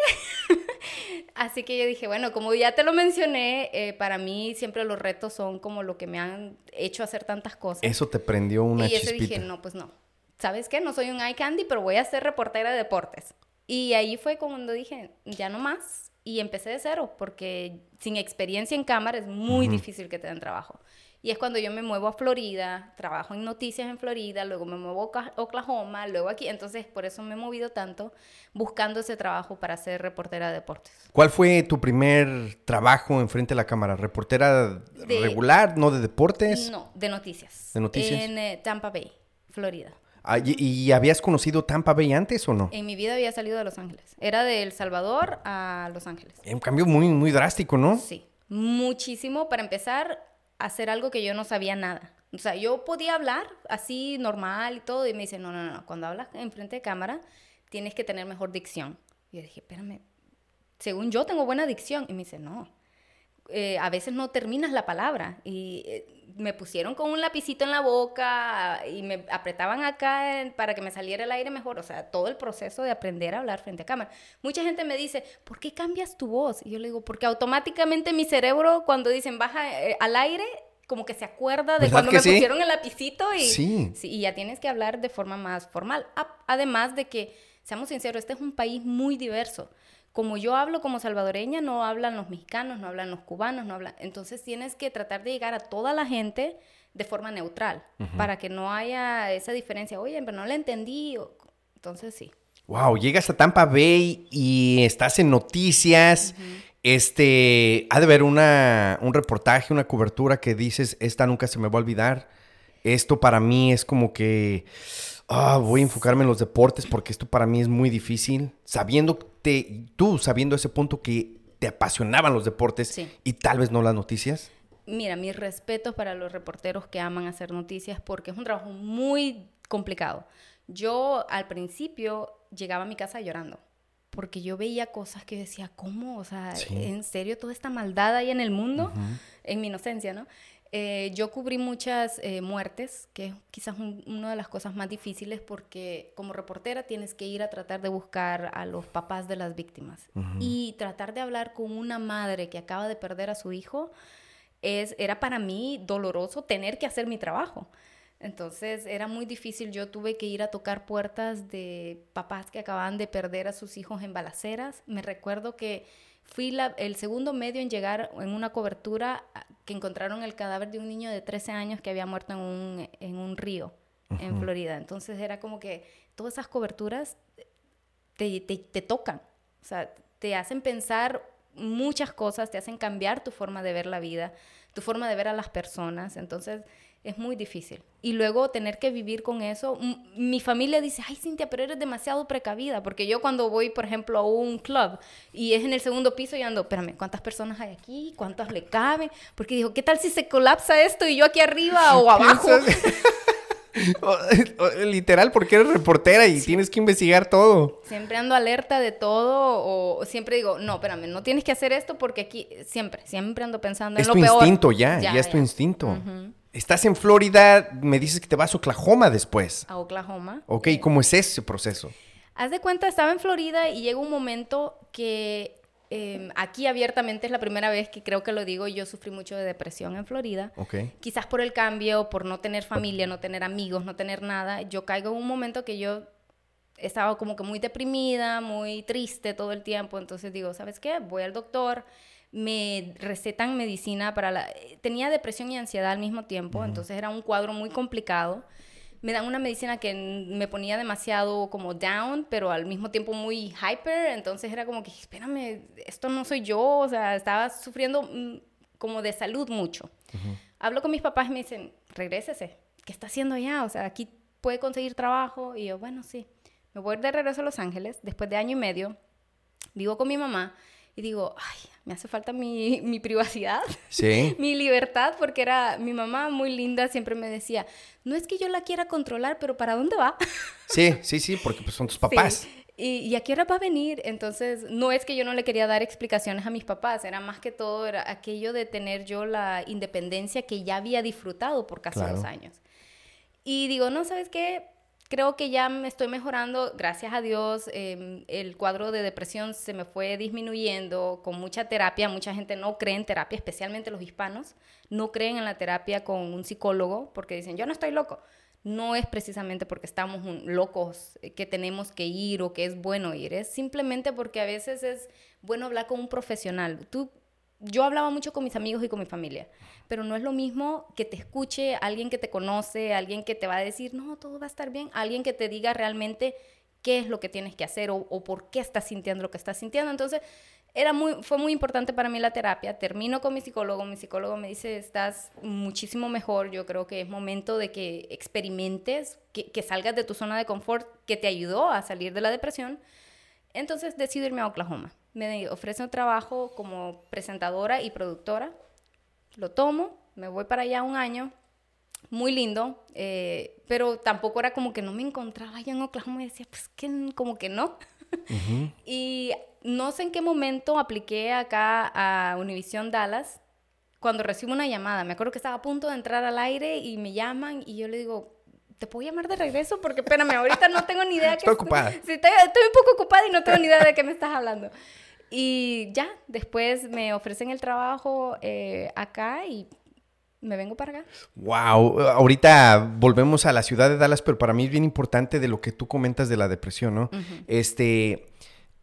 <laughs> Así que yo dije, bueno, como ya te lo mencioné, eh, para mí siempre los retos son como lo que me han hecho hacer tantas cosas. Eso te prendió una Y ese dije, no, pues no. ¿Sabes qué? No soy un eye candy, pero voy a ser reportera de deportes. Y ahí fue cuando dije, ya no más. Y empecé de cero, porque sin experiencia en cámara es muy difícil que te den trabajo. Y es cuando yo me muevo a Florida, trabajo en noticias en Florida, luego me muevo a Oklahoma, luego aquí. Entonces, por eso me he movido tanto buscando ese trabajo para ser reportera de deportes. ¿Cuál fue tu primer trabajo enfrente de la cámara? ¿Reportera regular, no de deportes? No, de noticias. ¿De noticias? En eh, Tampa Bay, Florida. Ah, ¿y, habías conocido Tampa Bay antes o no? En mi vida había salido de Los Ángeles. Era de El Salvador a Los Ángeles. Un cambio muy, muy drástico, ¿no? Sí, muchísimo. Para empezar, hacer algo que yo no sabía nada. O sea, yo podía hablar así normal y todo, y me dice, no, no, no, cuando hablas enfrente de cámara, tienes que tener mejor dicción. Y yo dije, espérame, según yo tengo buena dicción. Y me dice, no, eh, a veces no terminas la palabra. Y eh, me pusieron con un lapicito en la boca y me apretaban acá para que me saliera el aire mejor. O sea, todo el proceso de aprender a hablar frente a cámara. Mucha gente me dice, ¿por qué cambias tu voz? Y yo le digo, porque automáticamente mi cerebro, cuando dicen baja eh, al aire, como que se acuerda de cuando me pusieron el lapicito y, sí. y ya tienes que hablar de forma más formal. Además de que, seamos sinceros, este es un país muy diverso como yo hablo como salvadoreña, no hablan los mexicanos, no hablan los cubanos, no hablan. Entonces tienes que tratar de llegar a toda la gente de forma neutral, para que no haya esa diferencia. Oye, pero no la entendí. Entonces sí. Wow, llegas a Tampa Bay y estás en noticias. Este, ha de haber una, un reportaje, una cobertura que dices, esta nunca se me va a olvidar. Esto para mí es como que ah, voy a enfocarme en los deportes porque esto para mí es muy difícil. Sabiendo tú, sabiendo ese punto que te apasionaban los deportes y tal vez no las noticias. Mira, mis respetos para los reporteros que aman hacer noticias porque es un trabajo muy complicado. Yo al principio llegaba a mi casa llorando porque yo veía cosas que decía, ¿cómo? O sea, ¿en serio toda esta maldad hay en el mundo? En mi inocencia, ¿no? Eh, yo cubrí muchas eh, muertes, que es quizás una de las cosas más difíciles porque como reportera tienes que ir a tratar de buscar a los papás de las víctimas y tratar de hablar con una madre que acaba de perder a su hijo es, era para mí doloroso tener que hacer mi trabajo. Entonces era muy difícil, yo tuve que ir a tocar puertas de papás que acababan de perder a sus hijos en balaceras. Me recuerdo que Fui el segundo medio en llegar en una cobertura que encontraron el cadáver de un niño de 13 años que había muerto en un, en un río en Florida. Entonces era como que todas esas coberturas te, te, te tocan, o sea, te hacen pensar muchas cosas, te hacen cambiar tu forma de ver la vida, tu forma de ver a las personas. Entonces, es muy difícil. Y luego tener que vivir con eso. Mi familia dice, ay Cintia, pero eres demasiado precavida, porque yo cuando voy, por ejemplo, a un club y es en el segundo piso, y ando, espérame, ¿cuántas personas hay aquí? ¿Cuántas le caben? Porque dijo, ¿qué tal si se colapsa esto y yo aquí arriba o <laughs> abajo? <laughs> Literal, porque eres reportera y tienes que investigar todo. Siempre ando alerta de todo o siempre digo, no, espérame, no tienes que hacer esto porque aquí siempre, siempre ando pensando en es lo tu peor. instinto ya, ya, es tu instinto. Estás en Florida, me dices que te vas a Oklahoma después. A Oklahoma. Ok, ¿cómo es ese proceso? Haz de cuenta, estaba en Florida y llega un momento que Em, aquí abiertamente es la primera vez que creo que lo digo, yo sufrí mucho de depresión en Florida. Quizás por el cambio, por no tener familia, no tener amigos, no tener nada, yo caigo en un momento que yo estaba como que muy deprimida, muy triste todo el tiempo, entonces digo, ¿sabes qué? Voy al doctor, me recetan medicina para la... Tenía depresión y ansiedad al mismo tiempo, entonces era un cuadro muy complicado me dan una medicina que me ponía demasiado como down, pero al mismo tiempo muy hyper, entonces era como que, espérame, esto no soy yo, o sea, estaba sufriendo mm, como de salud mucho. Hablo con mis papás y me dicen, regrésese, ¿qué está haciendo allá? O sea, aquí puede conseguir trabajo. Y yo, bueno, sí, me voy de regreso a Los Ángeles después de año y medio, vivo con mi mamá y digo, ay, me hace falta mi, <laughs> mi privacidad, ¿Sí? <laughs> mi libertad, porque era mi mamá muy linda, siempre me decía, no es que yo la quiera controlar, pero ¿para dónde va? <laughs> Sí, sí, sí, porque pues, son tus papás. Y, y, a qué hora va a venir. Entonces, no es que yo no le quería dar explicaciones a mis papás, era más que todo era aquello de tener yo la independencia que ya había disfrutado por casi dos años. Y digo, no, ¿sabes qué? Creo que ya me estoy mejorando, gracias a Dios, em, el cuadro de depresión se me fue disminuyendo con mucha terapia, mucha gente no cree en terapia, especialmente los hispanos, no creen en la terapia con un psicólogo porque dicen, yo no estoy loco. No es precisamente porque estamos locos eh, que tenemos que ir o que es bueno ir, es simplemente porque a veces es bueno hablar con un profesional. Tú yo hablaba mucho con mis amigos y con mi familia, pero no es lo mismo que te escuche alguien que te conoce, alguien que te va a decir, no, todo va a estar bien, alguien que te diga realmente qué es lo que tienes que hacer o, por qué estás sintiendo lo que estás sintiendo. Entonces, era muy, fue muy importante para mí la terapia. Termino con mi psicólogo, mi psicólogo me dice, estás muchísimo mejor, yo creo que es momento de que experimentes, que, que salgas de tu zona de confort que te ayudó a salir de la depresión. Entonces decido irme a Oklahoma me ofrece un trabajo como presentadora y productora. Lo tomo, me voy para allá un año, muy lindo, eh, pero tampoco era como que no me encontraba allá en Oklahoma y decía, pues que como que no. <laughs> y no sé en qué momento apliqué acá a Univision Dallas cuando recibo una llamada. Me acuerdo que estaba a punto de entrar al aire y me llaman y yo le digo, ¿te puedo llamar de regreso? Porque espérame, ahorita no tengo ni idea. <laughs> Estoy ocupada. Sí, estoy, estoy, un poco ocupada y no tengo ni idea de qué me estás hablando. Y ya, después me ofrecen el trabajo eh, acá y me vengo para acá. Wow, ahorita volvemos a la ciudad de Dallas, pero para mí es bien importante de lo que tú comentas de la depresión, ¿no? Este,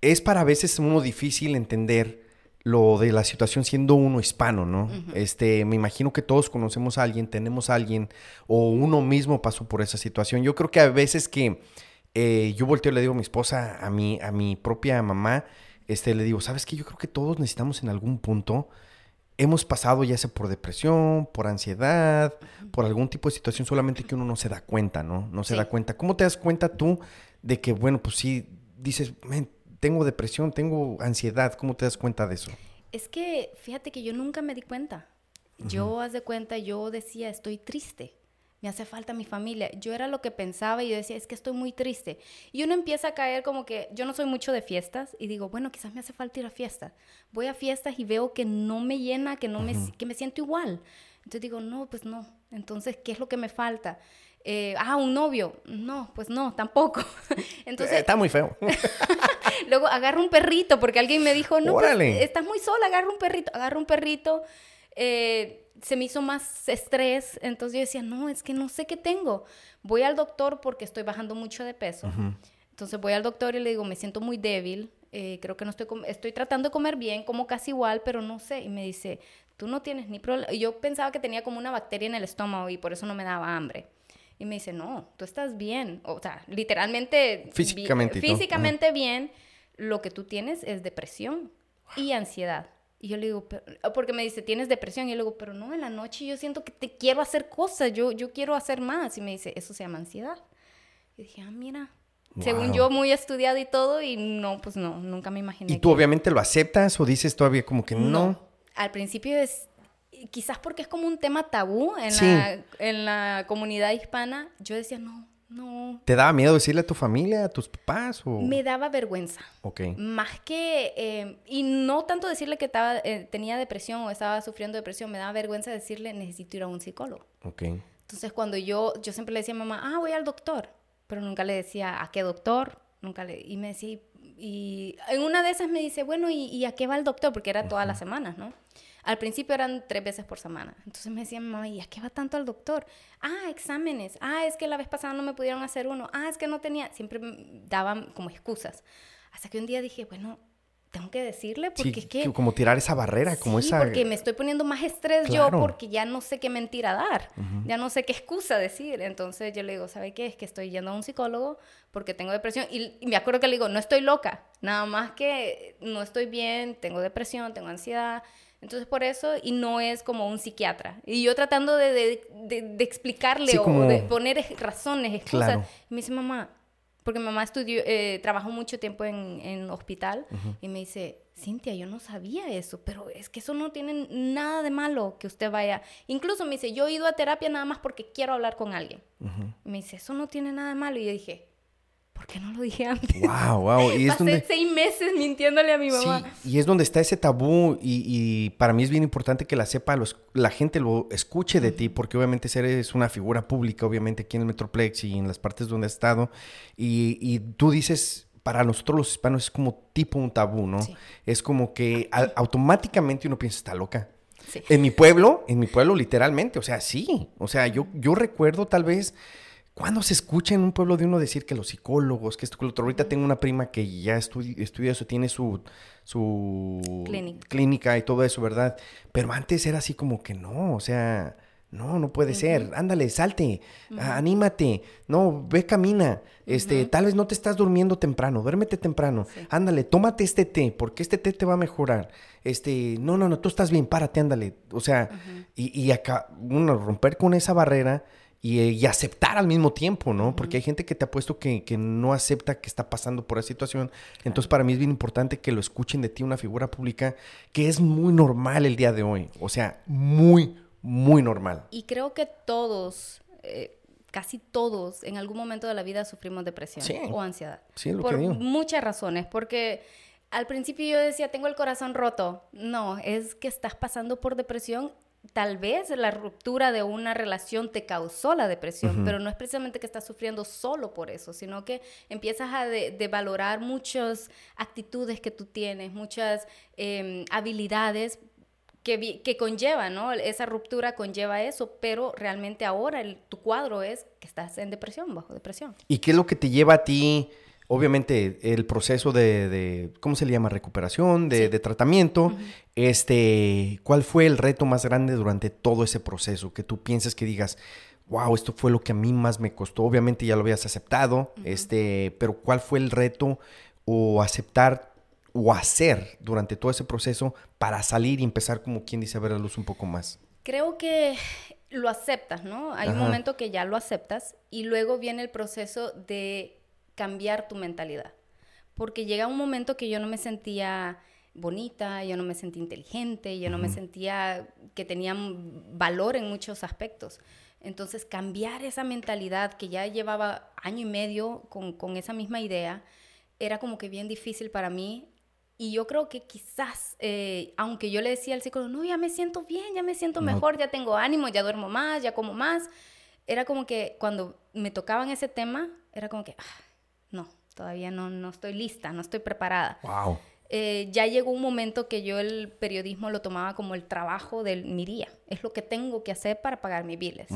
es para veces uno difícil entender lo de la situación siendo uno hispano, ¿no? Este, me imagino que todos conocemos a alguien, tenemos a alguien, o uno mismo pasó por esa situación. Yo creo que a veces que eh, yo volteo y le digo a mi esposa, a mi, a mi propia mamá, este, le digo, ¿sabes qué? Yo creo que todos necesitamos en algún punto, hemos pasado ya sea por depresión, por ansiedad, por algún tipo de situación, solamente que uno no se da cuenta, ¿no? No se da cuenta. ¿Cómo te das cuenta tú de que, bueno, pues sí, dices, tengo depresión, tengo ansiedad, ¿cómo te das cuenta de eso? Es que, fíjate que yo nunca me di cuenta. Yo, haz de cuenta, yo decía, estoy triste me hace falta mi familia. Yo era lo que pensaba y yo decía, es que estoy muy triste. Y uno empieza a caer como que yo no soy mucho de fiestas y digo, bueno, quizás me hace falta ir a fiestas. Voy a fiestas y veo que no me llena, que, no me, que me siento igual. Entonces digo, no, pues no. Entonces, ¿qué es lo que me falta? Eh, ah, un novio. No, pues no, tampoco. <laughs> Entonces, Está muy feo. <laughs> luego agarro un perrito porque alguien me dijo, no, pues, estás muy sola, agarra un perrito. Agarro un perrito. Eh, se me hizo más estrés, entonces yo decía, no, es que no sé qué tengo. Voy al doctor porque estoy bajando mucho de peso. Entonces voy al doctor y le digo, me siento muy débil, eh, creo que no estoy, estoy tratando de comer bien, como casi igual, pero no sé. Y me dice, tú no tienes ni problema. Yo pensaba que tenía como una bacteria en el estómago y por eso no me daba hambre. Y me dice, no, tú estás bien. O sea, literalmente... Físicamente. físicamente bien. Lo que tú tienes es depresión y ansiedad. Y yo le digo, ah, porque me dice, tienes depresión. Y yo le digo, pero no, en la noche yo siento que te quiero hacer cosas, yo, yo quiero hacer más. Y me dice, eso se llama ansiedad. Y dije, ah, mira. Según yo, muy estudiado y todo, y no, pues no, nunca me imaginé. ¿Y tú obviamente lo aceptas o dices todavía como que no? Al principio es, quizás porque es como un tema tabú en, Sí. la, en la comunidad hispana, yo decía, no, no. ¿Te daba miedo decirle a tu familia, a tus papás? O... Me daba vergüenza. Ok. Más que, eh, y no tanto decirle que estaba, eh, tenía depresión o estaba sufriendo depresión, me daba vergüenza decirle, necesito ir a un psicólogo. Ok. Entonces, cuando yo, yo siempre le decía a mamá, ah, voy al doctor, pero nunca le decía, ¿a qué doctor? Nunca le, y me decía, y, y en una de esas me dice, bueno, ¿y, y a qué va el doctor? Porque era todas las semanas, ¿no? Al principio eran tres veces por semana. Entonces me decía, mamá, ¿y a qué va tanto al doctor? Ah, exámenes. Ah, es que la vez pasada no me pudieron hacer uno. Ah, es que no tenía. Siempre daban como excusas. Hasta que un día dije, bueno, tengo que decirle porque Sí, es que... como tirar esa barrera, como Sí, esa... porque me estoy poniendo más estrés Claro. yo porque ya no sé qué mentira dar, ya no sé qué excusa decir. Entonces yo le digo, ¿sabe qué? Es que estoy yendo a un psicólogo porque tengo depresión. Y, y me acuerdo que le digo, no estoy loca, nada más que no estoy bien, tengo depresión, tengo ansiedad. Entonces por eso, y no es como un psiquiatra. Y yo tratando de, de- de- de explicarle Sí, o como- de poner razones, excusas. Claro. Y me dice, mamá, porque mi mamá estudió, eh, trabajó mucho tiempo en, en hospital y me dice, Cintia, yo no sabía eso, pero es que eso no tiene nada de malo que usted vaya. Incluso me dice, yo he ido a terapia nada más porque quiero hablar con alguien. Y me dice, eso no tiene nada de malo. Y yo dije, ¿por qué no lo dije antes? Wow, wow. Y es Pasé donde... seis meses mintiéndole a mi mamá. Sí, y es donde está ese tabú y, y para mí es bien importante que la sepa, los- la gente lo escuche de ti, porque obviamente eres una figura pública, obviamente aquí en el Metroplex y en las partes donde has estado, y, y tú dices, para nosotros los hispanos es como tipo un tabú, ¿no? Sí. Es como que automáticamente uno piensa, está loca. Sí. En mi pueblo, en mi pueblo literalmente, o sea, sí, o sea, yo, yo recuerdo tal vez... ¿Cuándo se escucha en un pueblo de uno decir que los psicólogos, que esto, que lo otro? Ahorita tengo una prima que ya estudi- estudia eso, tiene su, su Clínica. clínica y todo eso, ¿verdad? Pero antes era así como que no, o sea, no, no puede ser. Ándale, salte, anímate, no, ve, camina. Este, tal vez no te estás durmiendo temprano, duérmete temprano. Sí. Ándale, tómate este té, porque este té te va a mejorar. Este, no, no, no, tú estás bien, párate, ándale. O sea, y, y acá, uno, romper con esa barrera y, eh, y aceptar al mismo tiempo, ¿no? Porque hay gente que te ha puesto que, que no acepta que está pasando por esa situación. Entonces, para mí es bien importante que lo escuchen de ti, una figura pública, que es muy normal el día de hoy. O sea, muy, muy normal. Y creo que todos, eh, casi todos, en algún momento de la vida sufrimos depresión Sí. o ansiedad. Sí, lo por que digo. muchas razones. Porque al principio yo decía, tengo el corazón roto. No, es que estás pasando por depresión. Tal vez la ruptura de una relación te causó la depresión, pero no es precisamente que estás sufriendo solo por eso, sino que empiezas a de, de valorar muchas actitudes que tú tienes, muchas em, habilidades que, que conlleva, ¿no? Esa ruptura conlleva eso, pero realmente ahora el- tu cuadro es que estás en depresión, bajo depresión. ¿Y qué es lo que te lleva a ti? Obviamente, el proceso de, de- ¿cómo se le llama? Recuperación, de, Sí. de tratamiento. Este, ¿cuál fue el reto más grande durante todo ese proceso? Que tú piensas que digas, wow, esto fue lo que a mí más me costó. Obviamente ya lo habías aceptado, este, pero ¿cuál fue el reto o aceptar o hacer durante todo ese proceso para salir y empezar como quien dice a ver la luz un poco más? Creo que lo aceptas, ¿no? Hay un momento que ya lo aceptas y luego viene el proceso de cambiar tu mentalidad. Porque llega un momento que yo no me sentía bonita, yo no me sentía inteligente, yo no me sentía que tenía valor en muchos aspectos. Entonces, cambiar esa mentalidad que ya llevaba año y medio con, con esa misma idea, era como que bien difícil para mí. Y yo creo que quizás, eh, aunque yo le decía al psicólogo, no, ya me siento bien, ya me siento No. mejor, ya tengo ánimo, ya duermo más, ya como más, era como que cuando me tocaban ese tema, era como que, "Ah, todavía no, no estoy lista, no estoy preparada. Wow. Eh, ya llegó un momento que yo el periodismo lo tomaba como el trabajo de mi día. Es lo que tengo que hacer para pagar mis biles.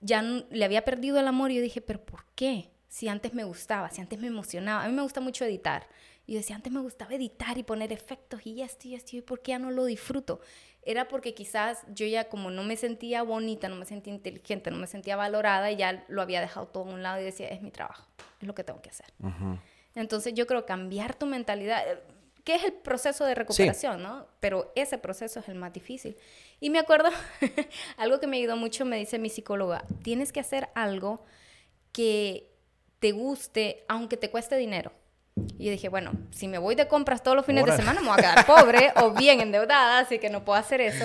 Ya le había perdido el amor y yo dije, pero ¿por qué? Si antes me gustaba, si antes me emocionaba. A mí me gusta mucho editar. Y yo decía, antes me gustaba editar y poner efectos y esto y esto. ¿Y por qué ya no lo disfruto? Era porque quizás yo ya como no me sentía bonita, no me sentía inteligente, no me sentía valorada y ya lo había dejado todo a un lado y decía, es mi trabajo, es lo que tengo que hacer. Entonces yo creo cambiar tu mentalidad, que es el proceso de recuperación, ¿no? Pero ese proceso es el más difícil. Y me acuerdo, <laughs> algo que me ayudó mucho, me dice mi psicóloga, tienes que hacer algo que te guste, aunque te cueste dinero. Y yo dije, bueno, si me voy de compras todos los fines Órale. de semana me voy a quedar pobre o <laughs> bien endeudada, así que no puedo hacer eso.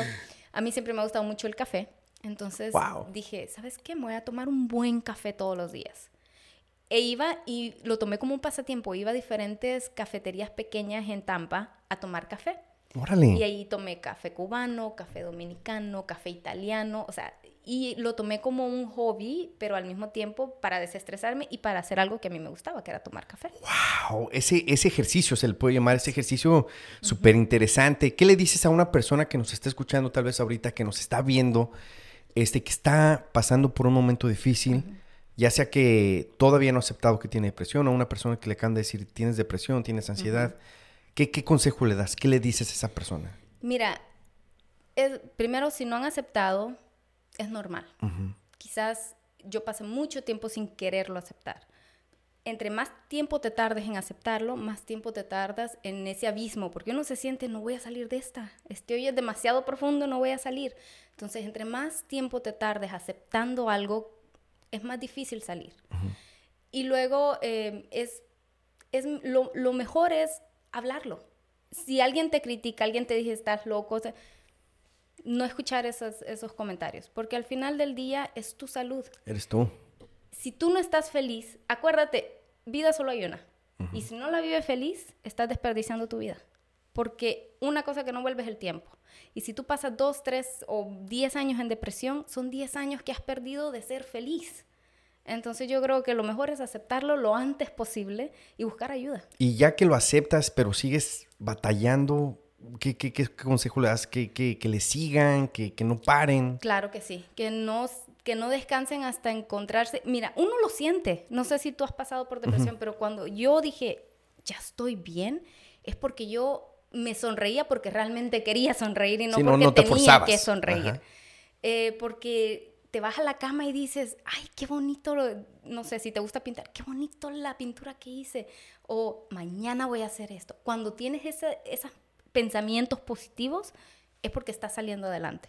A mí siempre me ha gustado mucho el café. Entonces Wow. dije, ¿sabes qué? Me voy a tomar un buen café todos los días. E iba y lo tomé como un pasatiempo. Iba a diferentes cafeterías pequeñas en Tampa a tomar café. Órale. Y ahí tomé café cubano, café dominicano, café italiano, o sea, y lo tomé como un hobby, pero al mismo tiempo para desestresarme y para hacer algo que a mí me gustaba, que era tomar café. Wow, ese, ese ejercicio se le puede llamar ese ejercicio súper interesante. ¿Qué le dices a una persona que nos está escuchando tal vez ahorita, que nos está viendo, este, que está pasando por un momento difícil, ya sea que todavía no ha aceptado que tiene depresión o una persona que le acaban de decir tienes depresión, tienes ansiedad? ¿Qué, ¿Qué consejo le das? ¿Qué le dices a esa persona? Mira, es- primero, si no han aceptado, es normal. Quizás yo pasé mucho tiempo sin quererlo aceptar. Entre más tiempo te tardes en aceptarlo, más tiempo te tardas en ese abismo, porque uno se siente, no voy a salir de esta, este hoyo es demasiado profundo, no voy a salir. Entonces, entre más tiempo te tardes aceptando algo, es más difícil salir. Y luego eh, es, es lo, lo mejor es hablarlo. Si alguien te critica, alguien te dice estás loco, o sea, no escuchar esos, esos comentarios, porque al final del día es tu salud. Eres tú. Si tú no estás feliz, acuérdate, vida solo hay una. Y si no la vives feliz, estás desperdiciando tu vida. Porque una cosa que no vuelve es el tiempo. Y si tú pasas dos, tres o diez años en depresión, son diez años que has perdido de ser feliz. Entonces yo creo que lo mejor es aceptarlo lo antes posible y buscar ayuda. Y ya que lo aceptas, pero sigues batallando, ¿qué, qué, qué consejo le das? ¿Que, que, que le sigan, que, que no paren? Claro que sí, que no, que no descansen hasta encontrarse. Mira, uno lo siente, no sé si tú has pasado por depresión, pero cuando yo dije, ya estoy bien, es porque yo me sonreía porque realmente quería sonreír y no Sí, no- porque no te tenía forzabas. que sonreír. Eh, porque te vas a la cama y dices, ay, qué bonito, lo- no sé si te gusta pintar, qué bonito la pintura que hice, o mañana voy a hacer esto. Cuando tienes ese- esos pensamientos positivos, es porque estás saliendo adelante.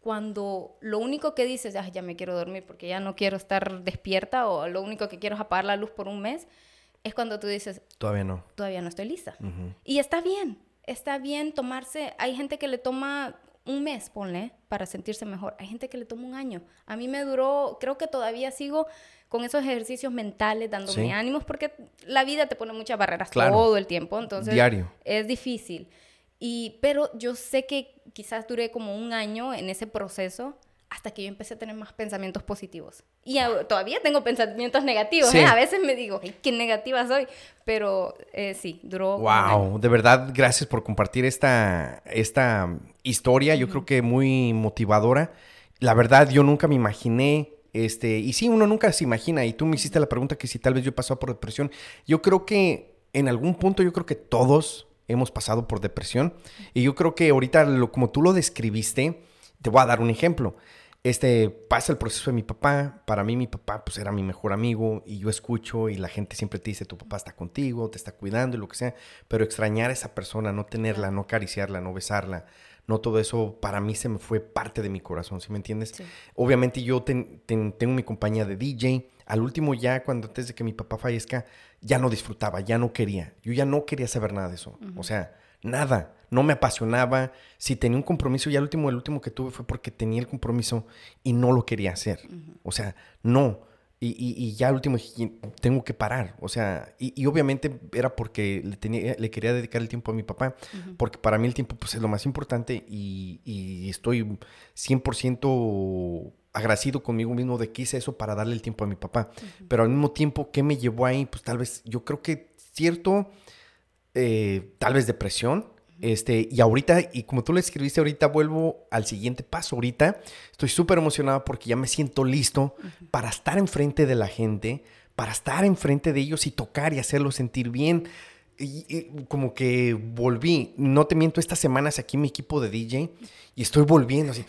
Cuando lo único que dices, "Ay, ya me quiero dormir porque ya no quiero estar despierta, o lo único que quiero es apagar la luz por un mes, es cuando tú dices, Todavía no. todavía no estoy lista. Y está bien, está bien tomarse, hay gente que le toma un mes, ponle, para sentirse mejor. Hay gente que le toma un año. A mí me duró, creo que todavía sigo con esos ejercicios mentales, dándome Sí. ánimos, porque la vida te pone muchas barreras Claro. todo el tiempo, entonces Diario. es difícil. Y, pero yo sé que quizás duré como un año en ese proceso hasta que yo empecé a tener más pensamientos positivos. Y a- todavía tengo pensamientos negativos, Sí. ¿eh? A veces me digo, "Ay, qué negativa soy, pero eh, sí, duró. Wow, de verdad, gracias por compartir esta, esta historia, yo creo que muy motivadora. La verdad, yo nunca me imaginé, este, y sí, uno nunca se imagina, y tú me hiciste la pregunta que si tal vez yo he pasado por depresión. Yo creo que en algún punto, yo creo que todos hemos pasado por depresión, y yo creo que ahorita, lo, como tú lo describiste, te voy a dar un ejemplo. Este, pasa el proceso de mi papá. Para mí, mi papá, pues, era mi mejor amigo. Y yo escucho y la gente siempre te dice, tu papá está contigo, te está cuidando y lo que sea. Pero extrañar a esa persona, no tenerla, no acariciarla, no besarla, no todo eso, para mí se me fue parte de mi corazón, ¿sí me entiendes? Sí. Obviamente yo ten- ten- tengo mi compañía de DJ. Al último ya, cuando antes de que mi papá fallezca, ya no disfrutaba, ya no quería. Yo ya no quería saber nada de eso. O sea, nada. No me apasionaba. Si tenía un compromiso, ya el último, el último que tuve fue porque tenía el compromiso y no lo quería hacer. O sea, no. Y, y- y ya el último dije, tengo que parar. O sea, y, y obviamente era porque le, tenía, le quería dedicar el tiempo a mi papá, porque para mí el tiempo pues, es lo más importante y, y estoy 100% agradecido conmigo mismo de que hice eso para darle el tiempo a mi papá. Pero al mismo tiempo, ¿qué me llevó ahí? Pues tal vez, yo creo que cierto, eh, tal vez depresión. Este, y ahorita, y como tú le escribiste ahorita, vuelvo al siguiente paso. Ahorita estoy súper emocionado porque ya me siento listo para estar enfrente de la gente, para estar enfrente de ellos y tocar y hacerlos sentir bien. Y, y como que volví, no te miento, estas semanas aquí mi equipo de DJ y estoy volviendo así.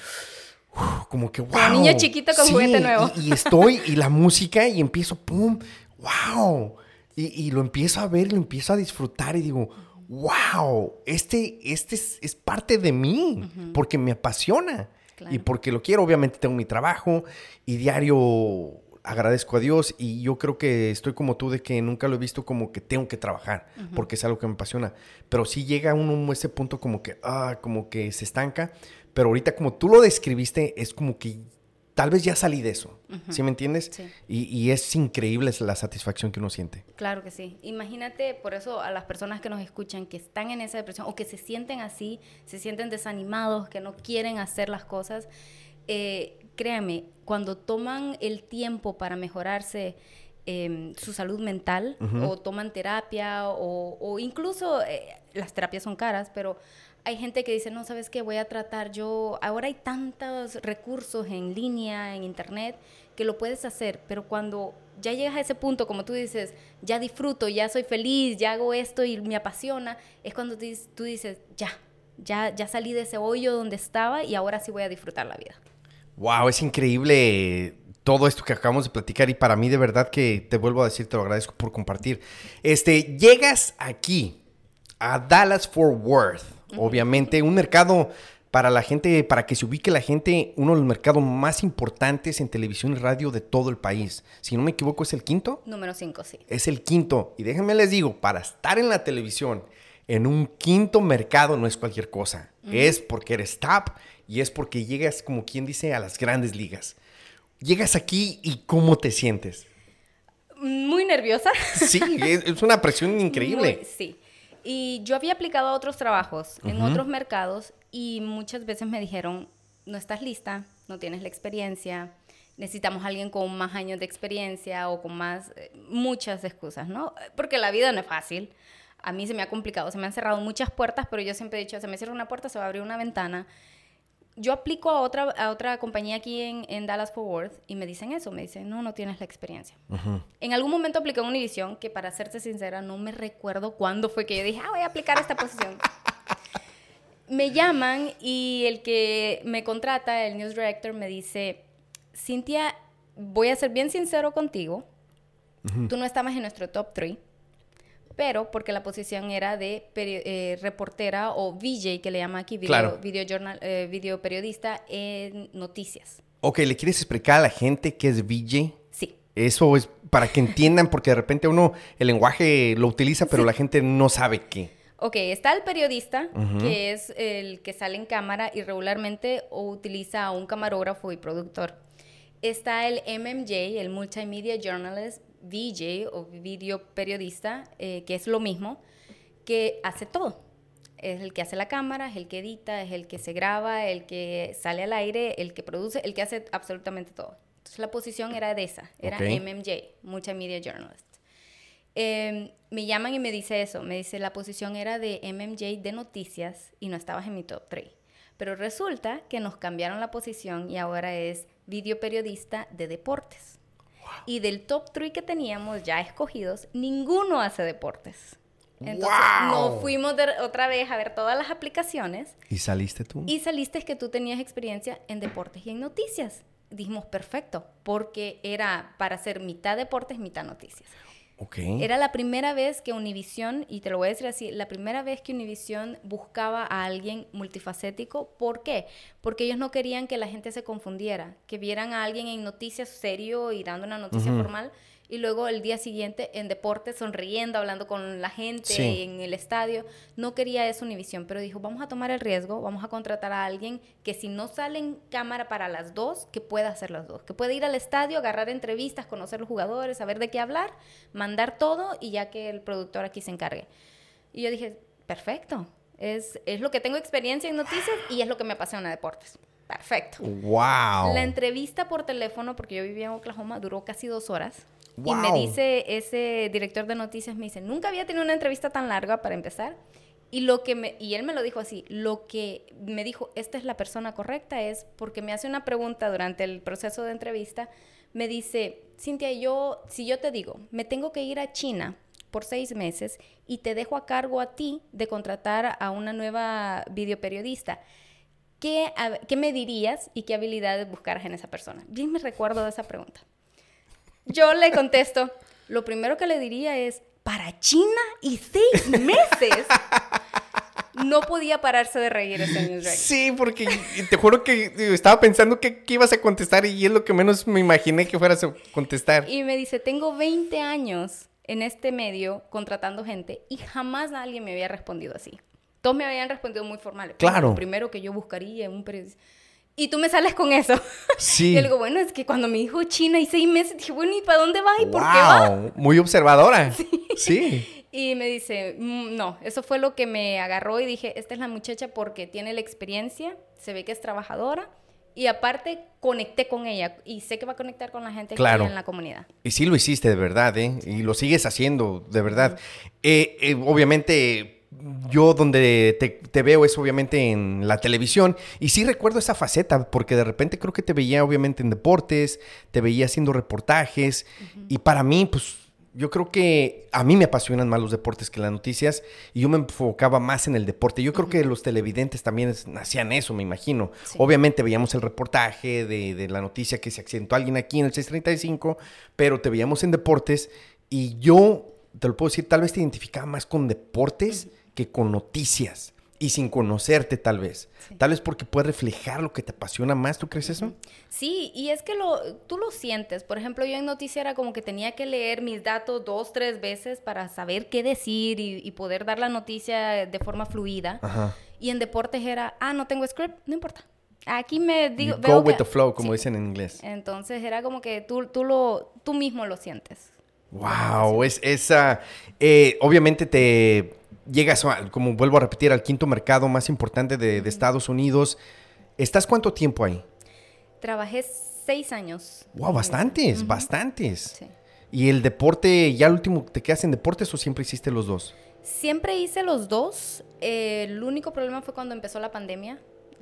uf, Como que, wow. niño chiquito con juguete nuevo. Y, y estoy, y la música, y empiezo, pum, wow. Y, y lo empiezo a ver, lo empiezo a disfrutar y digo, wow, este, este es, es parte de mí, porque me apasiona. Claro. Y porque lo quiero, obviamente tengo mi trabajo y diario agradezco a Dios y yo creo que estoy como tú de que nunca lo he visto como que tengo que trabajar porque es algo que me apasiona. Pero sí llega uno a ese punto como que, ah, como que se estanca. pero ahorita como tú lo describiste, es como que tal vez ya salí de eso. ¿Sí me entiendes? Sí. Y, y es increíble la satisfacción que uno siente. Claro que sí. Imagínate, por eso a las personas que nos escuchan, que están en esa depresión o que se sienten así, se sienten desanimados, que no quieren hacer las cosas, eh, créanme, cuando toman el tiempo para mejorarse em, su salud mental o toman terapia o, o incluso eh, las terapias son caras, pero hay gente que dice, no, ¿sabes qué? Voy a tratar yo, ahora hay tantos recursos en línea, en internet, que lo puedes hacer, pero cuando ya llegas a ese punto, como tú dices, ya disfruto, ya soy feliz, ya hago esto y me apasiona, es cuando tú dices- ya, ya, ya salí de ese hoyo donde estaba y ahora sí voy a disfrutar la vida. Wow, es increíble todo esto que acabamos de platicar y para mí de verdad que te vuelvo a decir, te lo agradezco por compartir. Este, llegas aquí a Dallas Fort Worth, obviamente un mercado para la gente, para que se ubique la gente, uno de los mercados más importantes en televisión y radio de todo el país. Si no me equivoco, es el quinto. Número 5, sí. Es el quinto. Y déjenme les digo, para estar en la televisión en un quinto mercado no es cualquier cosa. Es porque eres top y es porque llegas, como quien dice, a las grandes ligas. Llegas aquí y ¿cómo te sientes? Muy nerviosa. Sí, es, es una presión increíble. Muy- sí. Y yo había aplicado a otros trabajos en otros mercados y muchas veces me dijeron, no estás lista, no tienes la experiencia, necesitamos a alguien con más años de experiencia o con más, eh, muchas excusas, ¿no? Porque la vida no es fácil. A mí se me ha complicado, se me han cerrado muchas puertas, pero yo siempre he dicho, se me cierra una puerta, se va a abrir una ventana. Yo aplico a otra, a otra compañía aquí en, en Dallas Fort Worth y me dicen eso, me dicen, no, no tienes la experiencia. En algún momento apliqué a Univision, que para serte sincera, no me recuerdo cuándo fue que yo dije, ah, voy a aplicar esta posición. <laughs> me llaman y el que me contrata, el news director, me dice, Cintia, voy a ser bien sincero contigo, tú no estabas en nuestro top 3, pero porque la posición era de eh, reportera o VJ, que le llama aquí, video, Claro. video, journal- eh, video periodista en noticias. Ok, ¿le quieres explicar a la gente qué es VJ? Sí. Eso es para que entiendan, porque de repente uno el lenguaje lo utiliza, pero la gente no sabe qué. Ok, está el periodista, que es el que sale en cámara y regularmente o utiliza a un camarógrafo y productor. Está el MMJ, el Multimedia Journalist, VJ o video periodista, eh, que es lo mismo, que hace todo. Es el que hace la cámara, es el que edita, es el que se graba, el que sale al aire, el que produce, el que hace absolutamente todo. Entonces la posición era de esa, era Ok. MMJ, Multimedia Journalist. Eh, me llaman y me dice eso, me dice la posición era de MMJ de noticias y no estabas en mi top 3. Pero resulta que nos cambiaron la posición y ahora es video periodista de deportes. Y del top 3 que teníamos ya escogidos, ninguno hace deportes. Entonces ¡Wow! nos fuimos de- otra vez a ver todas las aplicaciones ¿Y saliste tú? y saliste que tú tenías experiencia en deportes y en noticias. Dijimos, perfecto, porque era para hacer mitad deportes, mitad noticias. Era la primera vez que Univision, y te lo voy a decir así, la primera vez que Univision buscaba a alguien multifacético. ¿Por qué? Porque ellos no querían que la gente se confundiera, que vieran a alguien en noticias serio y dando una noticia formal, y luego el día siguiente en deportes sonriendo, hablando con la gente Sí. en el estadio. No quería eso Univision, pero dijo, vamos a tomar el riesgo, vamos a contratar a alguien que si no sale en cámara para las dos, que pueda hacer las dos, que pueda ir al estadio, agarrar entrevistas, conocer los jugadores, saber de qué hablar, mandar todo y ya que el productor aquí se encargue. Y yo dije, perfecto, es, es lo que tengo experiencia en noticias y es lo que me apasiona deportes. Perfecto. ¡Wow! La entrevista por teléfono, porque yo vivía en Oklahoma, duró casi dos horas. Y me Wow. dice ese director de noticias, me dice, nunca había tenido una entrevista tan larga para empezar. Y, lo que me, y él me lo dijo así, lo que me dijo, esta es la persona correcta, es porque me hace una pregunta durante el proceso de entrevista, me dice, Cintia, yo, si yo te digo, me tengo que ir a China por seis meses y te dejo a cargo a ti de contratar a una nueva videoperiodista, ¿qué, hab- ¿qué me dirías y qué habilidades buscaras en esa persona? Bien me recuerdo de esa pregunta. Yo le contesto, lo primero que le diría es, para China y seis meses. No podía pararse de reír ese news director. Sí, porque te juro que estaba pensando que, que ibas a contestar y es lo que menos me imaginé que fueras a contestar. Y me dice, tengo 20 años en este medio contratando gente y jamás alguien me había respondido así. todos me habían respondido muy formales. Claro. Lo primero que yo buscaría en un periodista. Y tú me sales con eso. Sí. <laughs> Y digo, bueno, es que cuando me dijo China y seis meses, dije, bueno, ¿y para dónde va y por qué va? Wow, muy observadora. <laughs> Sí. Y me dice, "Mm, no, eso fue lo que me agarró y dije, esta es la muchacha porque tiene la experiencia, se ve que es trabajadora y aparte conecté con ella y sé que va a conectar con la gente Claro. aquí en la comunidad. Y sí lo hiciste de verdad, ¿eh? Y lo sigues haciendo de verdad. Eh, eh, obviamente, yo donde te, te veo es obviamente en la televisión. Y sí recuerdo esa faceta, porque de repente creo que te veía obviamente en deportes, te veía haciendo reportajes. Y para mí, pues yo creo que a mí me apasionan más los deportes que las noticias. Y yo me enfocaba más en el deporte. Yo creo que los televidentes también es- hacían eso, me imagino. Sí. Obviamente veíamos el reportaje de, de la noticia que se accidentó alguien aquí en el 635, pero te veíamos en deportes y yo, te lo puedo decir, tal vez te identificaba más con deportes que con noticias y sin conocerte tal vez. Sí. Tal vez porque puede reflejar lo que te apasiona más, ¿tú crees eso? Sí, y es que lo, tú lo sientes. Por ejemplo, yo en noticia era como que tenía que leer mis datos dos, tres veces para saber qué decir y, y poder dar la noticia de forma fluida. Ajá. Y en deportes era, ah, no tengo script, no importa. Aquí me digo... Veo go with que- the flow, como Sí. dicen en inglés. Entonces era como que tú, tú, lo, tú mismo lo sientes. Wow, es esa. eh, obviamente te llegas, a- como vuelvo a repetir, al quinto mercado más importante de, de Estados Unidos. ¿Estás cuánto tiempo ahí? Trabajé seis años. Wow, bastantes, bastantes. Sí. ¿Y el deporte, ya el último, te quedas en deportes o siempre hiciste los dos? Siempre hice los dos. Eh, el único problema fue cuando empezó la pandemia.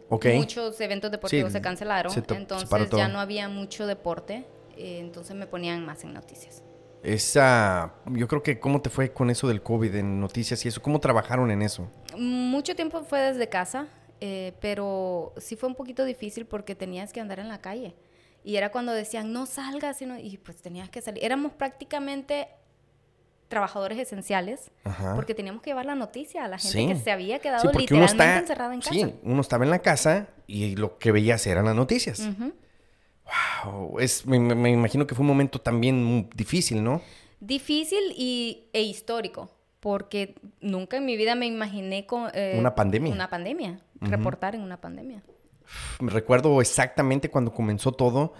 Ok. Muchos eventos deportivos Sí, se cancelaron. se to- se entonces ya no había mucho deporte. eh, entonces me ponían más en noticias. Esa, yo creo que, ¿cómo te fue con eso del COVID en noticias y eso? ¿Cómo trabajaron en eso? Mucho tiempo fue desde casa, eh, pero sí fue un poquito difícil porque tenías que andar en la calle. Y era cuando decían, no salgas, sino, y pues tenías que salir. Éramos prácticamente trabajadores esenciales Ajá. porque teníamos que llevar la noticia a la gente Sí. que se había quedado Sí, literalmente está, encerrada en casa. sí, uno estaba en la casa y lo que veías eran las noticias. Ujú. Wow, es, me, me- imagino que fue un momento también muy difícil, ¿no? Difícil y, e histórico, porque nunca en mi vida me imaginé con... eh, Una pandemia. Una pandemia, reportar en una pandemia. Me recuerdo exactamente cuando comenzó todo.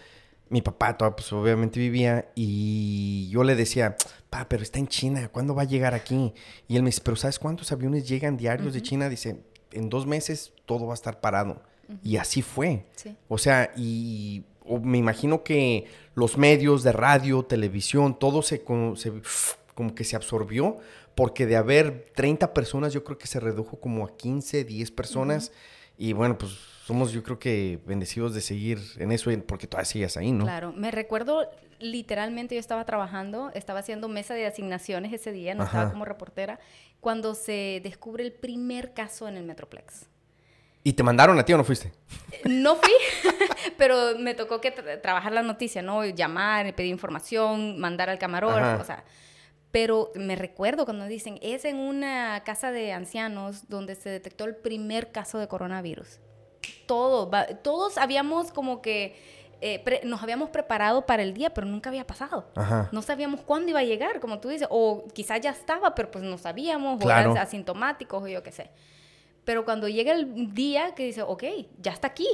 Mi papá todavía, pues, obviamente vivía y yo le decía, pa, pero está en China, ¿cuándo va a llegar aquí? Y él me dice, pero ¿sabes cuántos aviones llegan diarios de China? Dice, en dos meses todo va a estar parado. Y así fue. Sí. O sea, y o me imagino que los medios de radio, televisión, todo se, co- se- como que se absorbió, porque de haber 30 personas, yo creo que se redujo como a 15, 10 personas. Y bueno, pues somos yo creo que bendecidos de seguir en eso, porque todavía sigues ahí, ¿no? Claro, me recuerdo literalmente yo estaba trabajando, estaba haciendo mesa de asignaciones ese día, no estaba como reportera, cuando se descubre el primer caso en el Metroplex. ¿Y te mandaron a ti o no fuiste? No fui, <laughs> pero me tocó que tra- trabajar la noticia, ¿no? Llamar, pedir información, mandar al camarógrafo, Ajá. o sea. Pero me recuerdo cuando dicen, es en una casa de ancianos donde se detectó el primer caso de coronavirus. Todo, todos habíamos como que, eh, nos habíamos preparado para el día, pero nunca había pasado. Ajá. No sabíamos cuándo iba a llegar, como tú dices, o quizás ya estaba, pero pues no sabíamos, Claro. o eran asintomáticos, o yo qué sé. Pero cuando llega el día que dice, ok, ya está aquí.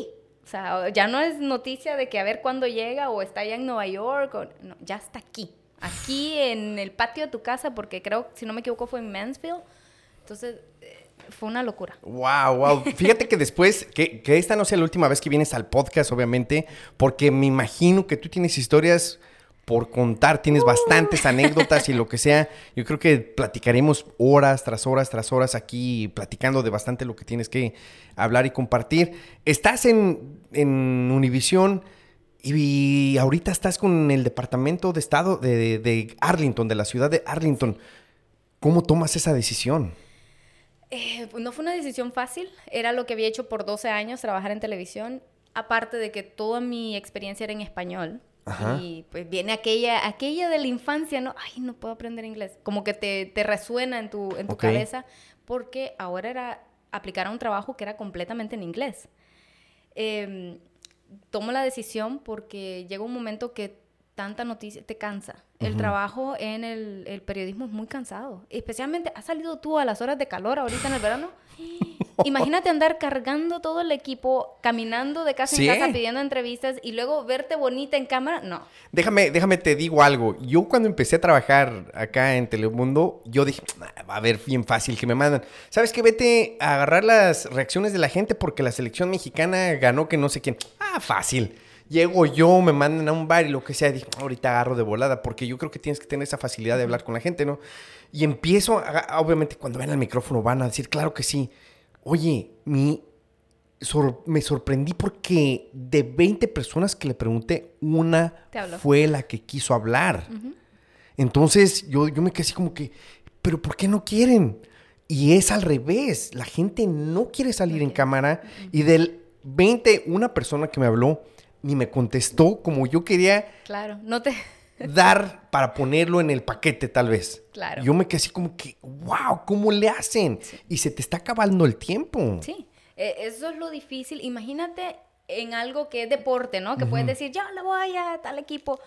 O sea, ya no es noticia de que a ver cuándo llega o está allá en Nueva York, o, no, ya está aquí. Aquí en el patio de tu casa, porque creo, si no me equivoco, fue en Mansfield. Entonces, eh, fue una locura. Wow, wow. <laughs> Fíjate que después, que, que esta no sea la última vez que vienes al podcast, obviamente, porque me imagino que tú tienes historias por contar, tienes bastantes anécdotas y lo que sea. Yo creo que platicaremos horas tras horas tras horas aquí platicando de bastante lo que tienes que hablar y compartir. Estás en, en Univisión y ahorita estás con el departamento de estado de, de- de Arlington, de la ciudad de Arlington. ¿Cómo tomas esa decisión? Eh, no fue una decisión fácil, era lo que había hecho por 12 años, trabajar en televisión, aparte de que toda mi experiencia era en español. Ajá. Y pues viene aquella, aquella de la infancia, ¿no? Ay, no puedo aprender inglés. Como que te, te resuena en tu, en tu cabeza, porque ahora era aplicar a un trabajo que era completamente en inglés. Em, tomo la decisión porque llega un momento que tanta noticia, te cansa. El trabajo en el, el, periodismo es muy cansado. Especialmente, has salido tú a las horas de calor ahorita en el verano. <laughs> Imagínate andar cargando todo el equipo, caminando de casa en casa pidiendo entrevistas y luego verte bonita en cámara. No. Déjame, déjame te digo algo. Yo cuando empecé a trabajar acá en Telemundo, yo dije, va a ver bien fácil que me mandan. ¿Sabes qué? Vete a agarrar las reacciones de la gente porque la selección mexicana ganó que no sé quién. Ah, fácil. Llego yo, me mandan a un bar y lo que sea, dije, ahorita agarro de volada, porque yo creo que tienes que tener esa facilidad de hablar con la gente, ¿no? Y empiezo, obviamente cuando ven al micrófono van a decir, claro que sí. Oye, mi, me sorprendí porque de 20 personas que le pregunté, una fue la que quiso hablar. Entonces yo, yo me quedé así como que, pero ¿por qué no quieren? Y es al revés, la gente no quiere salir en cámara y del 20, una persona que me habló, ni me contestó como yo quería. Claro, no te... dar para ponerlo en el paquete tal vez. Claro. Yo me quedé así como que, wow, ¿cómo le hacen? Y se te está acabando el tiempo. Sí, e, eso es lo difícil. Imagínate en algo que es deporte, ¿no? Que puedes decir, ya le voy a tal equipo.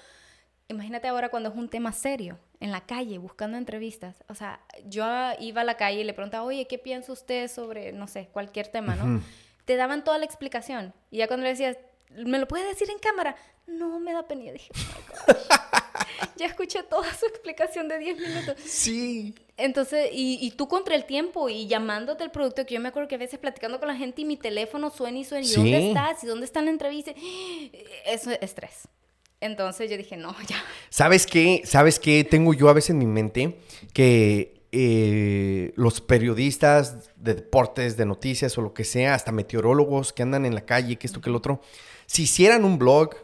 Imagínate ahora cuando es un tema serio, en la calle, buscando entrevistas. O sea, yo iba a la calle y le preguntaba, oye, ¿qué piensa usted sobre, no sé, cualquier tema, ¿no? Te daban toda la explicación. Y ya cuando le decías, ¿me lo puede decir en cámara? No, me da pena. dije, oh <laughs> ya escuché toda su explicación de 10 minutos. Sí. Entonces, y, tú contra el tiempo y llamándote el producto, que yo me acuerdo que a veces platicando con la gente y mi teléfono suena y suena, ¿y dónde estás? ¿Y dónde está la entrevista? <gasps> Eso es estrés. Entonces yo dije, no, ya. ¿Sabes qué? ¿Sabes qué? Tengo yo a veces en mi mente que eh, los periodistas de deportes, de noticias o lo que sea, hasta meteorólogos que andan en la calle, que esto, que el otro, si hicieran un blog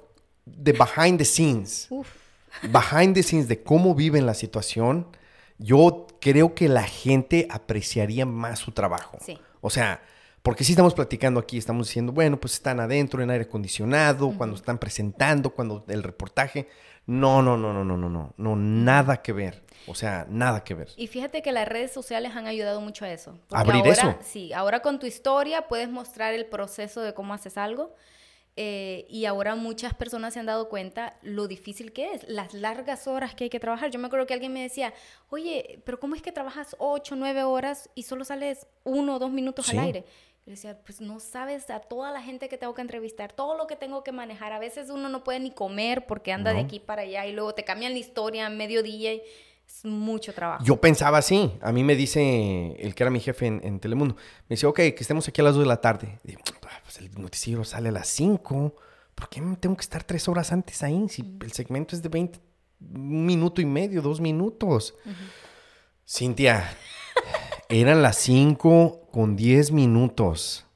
de behind the scenes, behind the scenes de cómo viven la situación, yo creo que la gente apreciaría más su trabajo. O sea, porque si estamos platicando aquí, estamos diciendo, bueno, pues están adentro en aire acondicionado, cuando están presentando, cuando el reportaje. No, no, no, no, no, no, no, no, nada que ver. O sea, nada que ver. Y fíjate que las redes sociales han ayudado mucho a eso. Abrir eso. Sí, ahora con tu historia puedes mostrar el proceso de cómo haces algo. Eh, y ahora muchas personas se han dado cuenta lo difícil que es, las largas horas que hay que trabajar. Yo me acuerdo que alguien me decía, oye, pero ¿cómo es que trabajas 8, 9 horas y solo sales uno o dos minutos al aire? Yo decía, pues no sabes a toda la gente que tengo que entrevistar, todo lo que tengo que manejar. A veces uno no puede ni comer porque anda de aquí para allá y luego te cambian la historia a mediodía y es mucho trabajo. Yo pensaba así. A mí me dice el que era mi jefe en, Telemundo, me dice, ok, que estemos aquí a las 2 de la tarde. Y digo, ah, pues el noticiero sale a las 5. ¿Por qué tengo que estar tres horas antes ahí? Si el segmento es de 20, un minuto y medio, dos minutos. Cintia, eran las 5 con 10 minutos.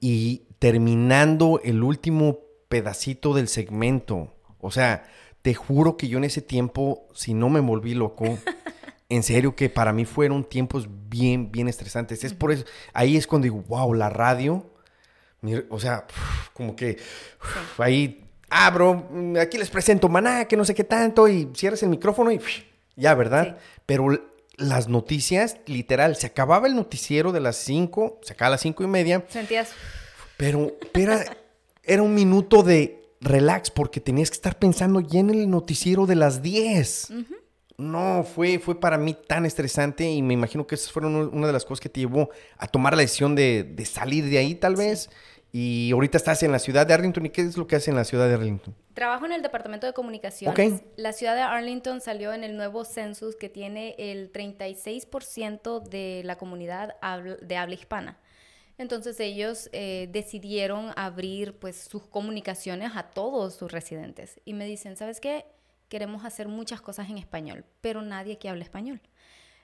Y terminando el último pedacito del segmento. O sea, te juro que yo en ese tiempo, si no me volví loco, <laughs> en serio que para mí fueron tiempos bien, bien estresantes. Es por eso, ahí es cuando digo, wow, la radio, o sea, como que ahí abro, mm, aquí les presento maná, que no sé qué tanto, y cierras el micrófono y ya, ¿verdad? Pero las noticias, literal, se acababa el noticiero de las 5, se acaba a las cinco y media. Sentías. Pero era, era un minuto de relax porque tenías que estar pensando ya en el noticiero de las 10. No, fue, fue para mí tan estresante y me imagino que esas fueron una de las cosas que te llevó a tomar la decisión de, salir de ahí tal vez. Y ahorita estás en la ciudad de Arlington. ¿Y qué es lo que hace en la ciudad de Arlington? Trabajo en el departamento de comunicaciones. La ciudad de Arlington salió en el nuevo census que tiene el 36% de la comunidad de habla hispana. Entonces ellos eh, decidieron abrir pues sus comunicaciones a todos sus residentes y me dicen, ¿sabes qué? Queremos hacer muchas cosas en español, pero nadie que hable español.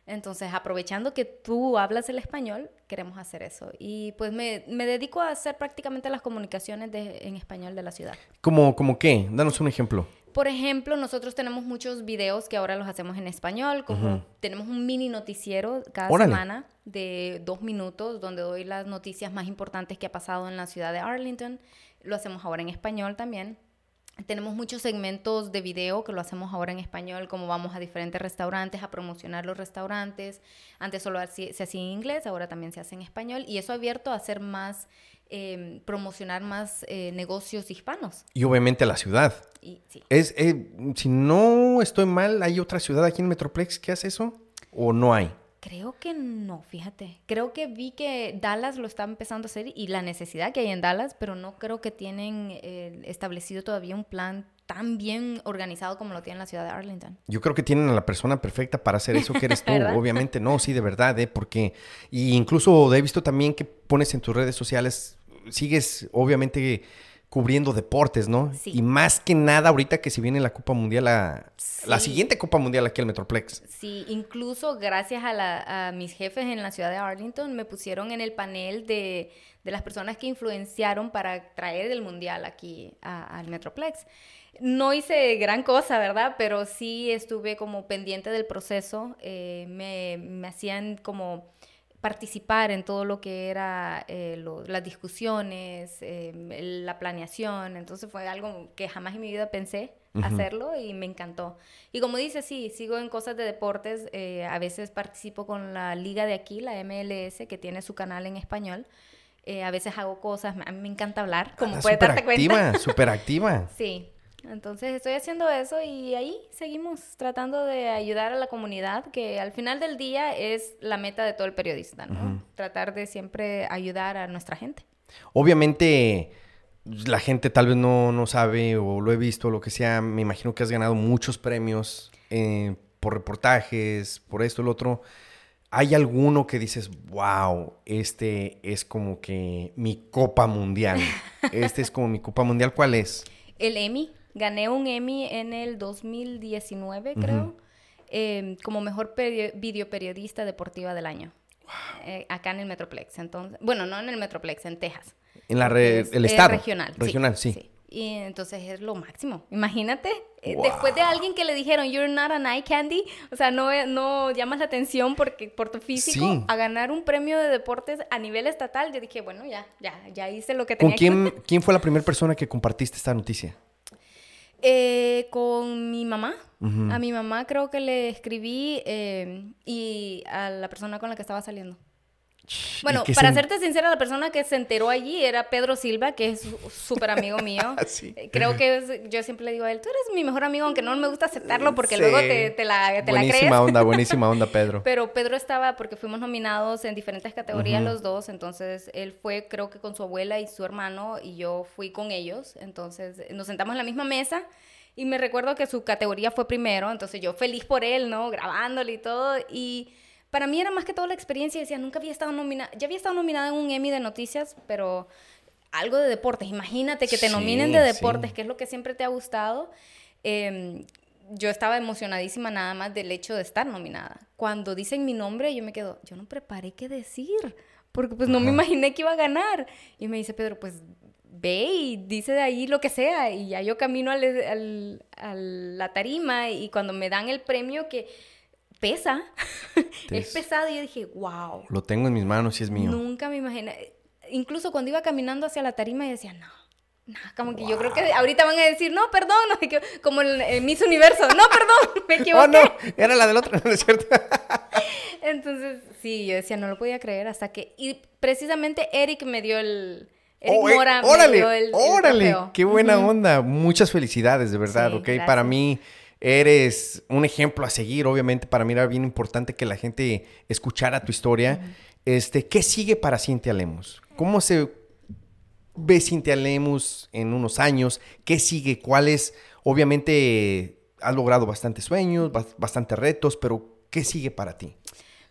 Entonces, aprovechando que tú hablas el español, queremos hacer eso. Y pues me, dedico a hacer prácticamente las comunicaciones en español de la ciudad. ¿Cómo, ¿Cómo qué? Danos un ejemplo. Por ejemplo, nosotros tenemos muchos videos que ahora los hacemos en español, como tenemos un mini noticiero cada semana de dos minutos donde doy las noticias más importantes que ha pasado en la ciudad de Arlington. Lo hacemos ahora en español también. Tenemos muchos segmentos de video que lo hacemos ahora en español, como vamos a diferentes restaurantes a promocionar los restaurantes. Antes solo se hacía en inglés, ahora también se hace en español y eso ha abierto a hacer más em, promocionar más eh, negocios hispanos. Y obviamente la ciudad. Y, sí. Es, eh, si no estoy mal, ¿hay otra ciudad aquí en Metroplex que hace eso? ¿O no hay? Creo que no, fíjate. Creo que vi que Dallas lo está empezando a hacer y la necesidad que hay en Dallas, pero no creo que tienen eh, establecido todavía un plan tan bien organizado como lo tiene la ciudad de Arlington. Yo creo que tienen a la persona perfecta para hacer eso que eres <laughs> tú. Obviamente, no, sí, de verdad, ¿eh? Porque, y incluso he visto también que pones en tus redes sociales, sigues obviamente cubriendo deportes, ¿no? Sí. Y más que nada ahorita que si viene la Copa Mundial, la, la siguiente Copa Mundial aquí al Metroplex. Sí, incluso gracias a, la- a mis jefes en la ciudad de Arlington me pusieron en el panel de, de las personas que influenciaron para traer el mundial aquí a- al Metroplex. No hice gran cosa, ¿verdad? Pero sí estuve como pendiente del proceso. eh, me, me hacían como participar en todo lo que era eh, lo- las discusiones, eh, el- la planeación. Entonces fue algo que jamás en mi vida pensé hacerlo y me encantó. Y como dice, sí, sigo en cosas de deportes. eh, a veces participo con la liga de aquí, la MLS, que tiene su canal en español. Eh, a veces hago cosas, a mí me encanta hablar, como Ah, puedes darte cuenta. activa, súper <laughs> activa. Sí, entonces estoy haciendo eso y ahí seguimos tratando de ayudar a la comunidad, que al final del día es la meta de todo el periodista, ¿no? Tratar de siempre ayudar a nuestra gente. Obviamente, la gente tal vez no, no sabe o lo he visto, lo que sea. Me imagino que has ganado muchos premios eh, por reportajes, por esto, lo otro. ¿Hay alguno que dices, wow, este es como que mi copa mundial? <laughs> Este es como mi copa mundial. ¿Cuál es? El Emmy, gané un Emmy en el 2019, creo, eh, como mejor perio- videoperiodista deportiva del año. Eh, acá en el Metroplex, entonces, bueno, no en el Metroplex, en Texas. En la re- Es- el es estado. regional. Regional, sí. Y entonces es lo máximo. Imagínate, eh, Wow. después de alguien que le dijeron, you're not an eye candy, o sea, no, eh, no llamas la atención porque, por tu físico, Sí. a ganar un premio de deportes a nivel estatal, yo dije, bueno, ya, ya, ya hice lo que ¿Con tenía quién, quién fue la primera persona que compartiste esta noticia? Eh, con mi mamá. A mi mamá creo que le escribí eh, y a la persona con la que estaba saliendo. Bueno, ¿Y qué para sen- serte sincera, la persona que se enteró allí era Pedro Silva, que es súper amigo mío. <laughs> Sí. Eh, Creo que es- yo siempre le digo a él, tú eres mi mejor amigo, aunque no me gusta aceptarlo porque Sí. luego te, te la, te la crees. Buenísima onda, <laughs> buenísima onda, Pedro. Pero Pedro estaba, porque fuimos nominados en diferentes categorías los dos, entonces él fue creo que con su abuela y su hermano y yo fui con ellos, entonces nos sentamos en la misma mesa y me recuerdo que su categoría fue primero, entonces yo feliz por él, ¿no? Grabándole y todo y para mí era más que todo la experiencia, decía, nunca había estado nominada, ya había estado nominada en un Emmy de noticias, pero algo de deportes, imagínate que te Sí, nominen de sí. deportes, que es lo que siempre te ha gustado. Em, yo estaba emocionadísima nada más del hecho de estar nominada. Cuando dicen mi nombre, yo me quedo, yo no preparé qué decir, porque pues no me imaginé que iba a ganar. Y me dice Pedro, pues ve y dice de ahí lo que sea. Y ya yo camino al, al- a la tarima y cuando me dan el premio que pesa, <laughs> es Es- pesado, y yo dije, wow. Lo tengo en mis manos y es mío. Nunca me imaginé. Incluso cuando iba caminando hacia la tarima, yo decía, no. No, como que yo creo que ahorita van a decir, no, perdón, no sé qué", como el, el Miss Universo, no, perdón, <laughs> me equivoqué. Oh, no, era la del otro, <laughs> ¿no es cierto? Entonces, sí, yo decía, no lo podía creer hasta que, y precisamente Eric me dio el, Eric Oh, eh, Mora me órale, dio el, órale, qué buena onda. Muchas felicidades, de verdad, Sí, ¿ok? gracias. Para mí eres un ejemplo a seguir, obviamente para mí era bien importante que la gente escuchara tu historia. Este, ¿qué sigue para Cintia Lemus? ¿Cómo se ve Cintia Lemus en unos años? ¿Qué sigue? ¿Cuáles? Obviamente has logrado bastantes sueños, bas- bastantes retos, pero ¿qué sigue para ti?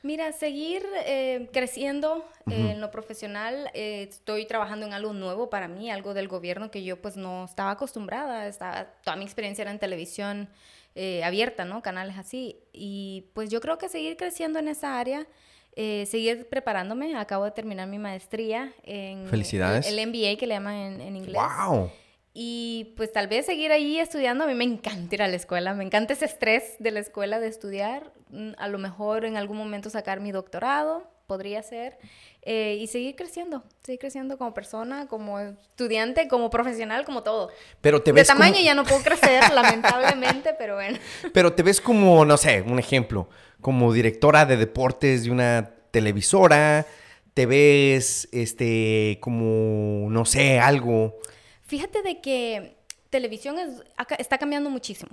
Mira, seguir eh, creciendo eh, en lo profesional. eh, estoy trabajando en algo nuevo para mí, algo del gobierno que yo pues no estaba acostumbrada. Estaba, toda mi experiencia era en televisión eh, abierta, ¿no? Canales así. Y pues yo creo que seguir creciendo en esa área, eh, seguir preparándome. Acabo de terminar mi maestría en Felicidades. El, el MBA que le llaman en, en inglés. ¡Wow! Y pues tal vez seguir ahí estudiando. A mí me encanta ir a la escuela, me encanta ese estrés de la escuela de estudiar. Mm, A lo mejor en algún momento sacar mi doctorado, podría ser. Eh, y seguir creciendo, seguir creciendo como persona, como estudiante, como profesional, como todo. Pero te de ves tamaño como... ya no puedo crecer, <laughs> lamentablemente, pero bueno. Pero te ves como, no sé, un ejemplo, como directora de deportes de una televisora, te ves, este, como, no sé, algo? Fíjate de que televisión es- está cambiando muchísimo.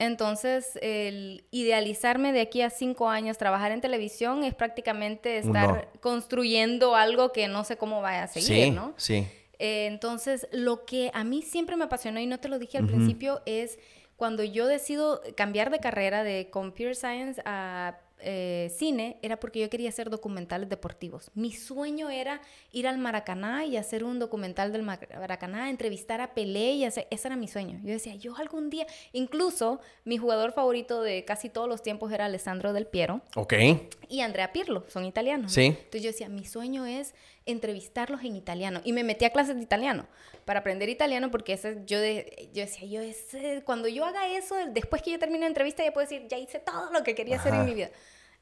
Entonces, el idealizarme de aquí a cinco años, trabajar en televisión, es prácticamente estar No. construyendo algo que no sé cómo vaya a seguir, sí, ¿no? sí. Eh, entonces, lo que a mí siempre me apasionó, y no te lo dije al principio, es cuando yo decido cambiar de carrera de Computer Science a eh, cine, era porque yo quería hacer documentales deportivos. Mi sueño era ir al Maracaná y hacer un documental del Mar- Maracaná, entrevistar a Pelé y hacer... Ese era mi sueño. Yo decía, yo algún día... Incluso, mi jugador favorito de casi todos los tiempos era Alessandro Del Piero Ok. Y Andrea Pirlo, son italianos. ¿no? Sí. Entonces yo decía, mi sueño es entrevistarlos en italiano. Y me metí a clases de italiano para aprender italiano porque ese, yo, de, yo decía, yo ese, cuando yo haga eso, después que yo termine la entrevista, ya puedo decir, ya hice todo lo que quería hacer en mi vida.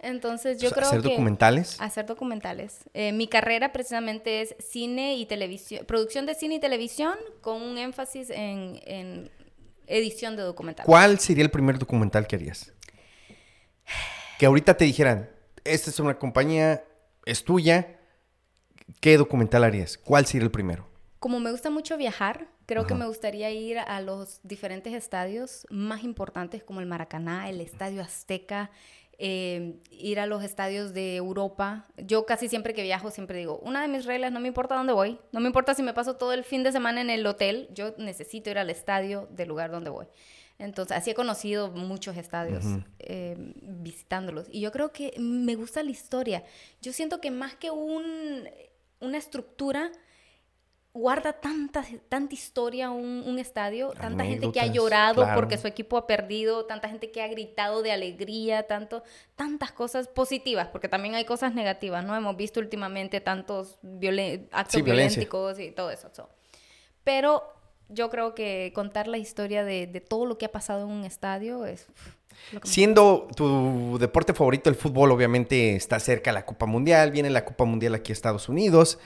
Entonces yo O sea, creo ¿Hacer que... documentales? Hacer documentales. Eh, mi carrera precisamente es cine y televisión, producción de cine y televisión con un énfasis en, en edición de documentales. ¿Cuál sería el primer documental que harías? Que ahorita te dijeran, esta es una compañía, es tuya, ¿qué documental harías? ¿Cuál sería el primero? Como me gusta mucho viajar, creo que me gustaría ir a los diferentes estadios más importantes como el Maracaná, el Estadio Azteca, eh, ir a los estadios de Europa. Yo casi siempre que viajo siempre digo, una de mis reglas, no me importa dónde voy, no me importa si me paso todo el fin de semana en el hotel, yo necesito ir al estadio del lugar donde voy. Entonces, así he conocido muchos estadios Ujú. eh, visitándolos. Y yo creo que me gusta la historia. Yo siento que más que un, una estructura, guarda tanta, tanta historia un, un estadio, tanta gente que ha Anécdotas, llorado claro. porque su equipo ha perdido, tanta gente que ha gritado de alegría, tanto, tantas cosas positivas, porque también hay cosas negativas, ¿no? Hemos visto últimamente tantos violen- actos Sí, violentos y todo eso. so. Pero yo creo que contar la historia de, de todo lo que ha pasado en un estadio es... uf, lo que me- Siendo tu deporte favorito el fútbol, obviamente está cerca la Copa Mundial, viene la Copa Mundial aquí a Estados Unidos.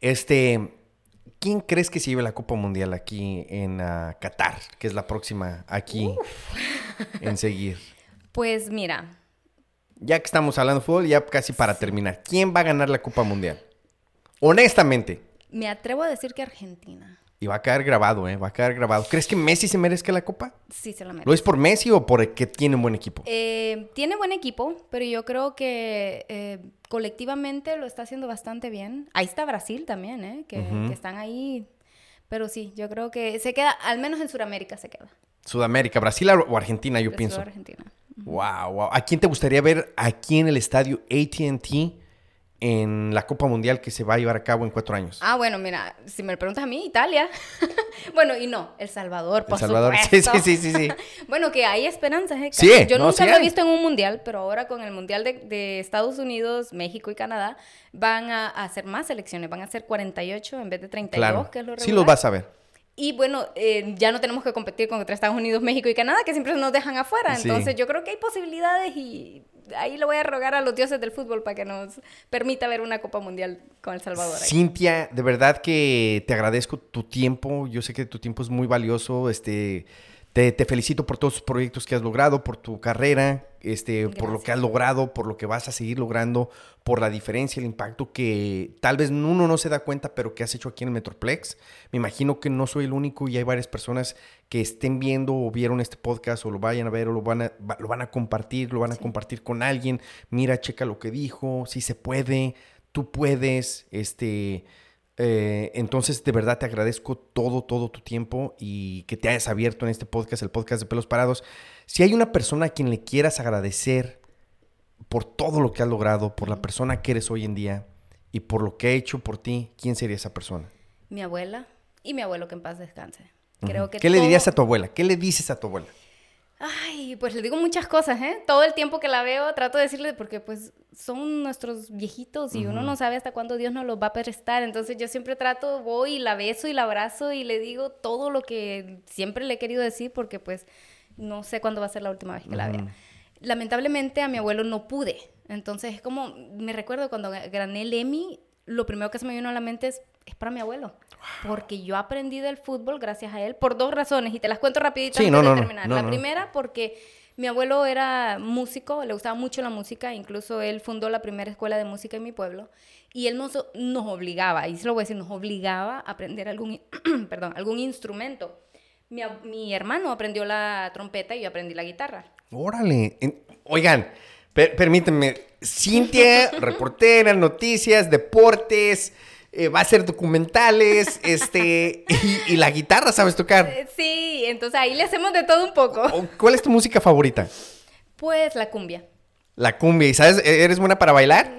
Este, ¿quién crees que se lleve la Copa Mundial aquí en ah, Qatar, que es la próxima aquí en seguir? <laughs> Pues mira, Ya que estamos hablando de fútbol, ya casi para terminar, ¿quién va a ganar la Copa Mundial? Honestamente. me atrevo a decir que Argentina Y va a quedar grabado, ¿eh? Va a quedar grabado. ¿Crees que Messi se merezca la Copa? sí se la merece. ¿Lo es por Messi o por que tiene un buen equipo? Eh, tiene buen equipo, pero yo creo que eh, colectivamente lo está haciendo bastante bien. Ahí está Brasil también, ¿eh? que, están ahí. Pero sí, yo creo que se queda, al menos en Sudamérica se queda. Sudamérica, Brasil o Argentina, yo Brasil pienso. Argentina. Wow, wow. ¿A quién te gustaría ver aquí en el estadio ATT en la Copa Mundial que se va a llevar a cabo en cuatro años? Ah, bueno, mira, si me lo preguntas a mí, Italia. <laughs> bueno, y no, El Salvador, por El Salvador. Sí, supuesto. sí, sí, sí, sí. <laughs> bueno, que hay esperanzas, ¿eh? Sí, Yo no, nunca sí lo he visto en un mundial, pero ahora con el mundial de, de Estados Unidos, México y Canadá, van a, a hacer más selecciones. Van a ser 48 en vez de 32, Claro. que es lo regular. Sí los vas a ver. Y bueno, eh, ya no tenemos que competir contra Estados Unidos, México y Canadá, que siempre nos dejan afuera. Sí. Entonces yo creo que hay posibilidades y ahí le voy a rogar a los dioses del fútbol para que nos permita ver una Copa Mundial con El Salvador. ahí. Cintia, de verdad que te agradezco tu tiempo. Yo sé que tu tiempo es muy valioso. Este, te, te felicito por todos los proyectos que has logrado, por tu carrera, este, por lo que has logrado, por lo que vas a seguir logrando, por la diferencia, el impacto que tal vez uno no se da cuenta, pero que has hecho aquí en el Metroplex. Me imagino que no soy el único y hay varias personas que estén viendo o vieron este podcast o lo vayan a ver o lo van a, lo van a compartir, lo van a compartir con alguien. Mira, checa lo que dijo, si se puede, tú puedes, este... eh, entonces, de verdad te agradezco todo, todo tu tiempo y que te hayas abierto en este podcast, el podcast de Pelos Parados. Si hay una persona a quien le quieras agradecer por todo lo que has logrado, por la persona que eres hoy en día y por lo que ha hecho por ti, ¿quién sería esa persona? Mi abuela y mi abuelo que en paz descanse. Creo que ¿Qué le dirías a tu abuela? ¿Qué le dices a tu abuela? Ay, pues le digo muchas cosas, ¿eh? Todo el tiempo que la veo trato de decirle porque pues son nuestros viejitos y uno no sabe hasta cuándo Dios nos los va a prestar. Entonces yo siempre trato, voy y la beso y la abrazo y le digo todo lo que siempre le he querido decir porque pues no sé cuándo va a ser la última vez que la vea. Lamentablemente a mi abuelo no pude. Entonces es como, me recuerdo cuando gané el Emmy, lo primero que se me vino a la mente es, es para mi abuelo. Porque yo aprendí del fútbol gracias a él por dos razones y te las cuento rapidito Sí, antes no, de no, no, terminar. no, la primera porque Mi abuelo era músico, le gustaba mucho la música, incluso él fundó la primera escuela de música en mi pueblo y él nos, nos obligaba, y se lo voy a decir, nos obligaba a aprender algún, <clears throat> perdón, algún instrumento. Mi, mi, hermano aprendió la trompeta y yo aprendí la guitarra. Órale. Oigan, permítanme, Cintia, <laughs> reportera, noticias, deportes, eh, va a hacer documentales, este, y, la guitarra sabes tocar. Eh, sí, entonces ahí le hacemos de todo un poco. ¿Cuál es tu música favorita? Pues la cumbia. La cumbia, ¿y sabes, e-, eres buena para bailar?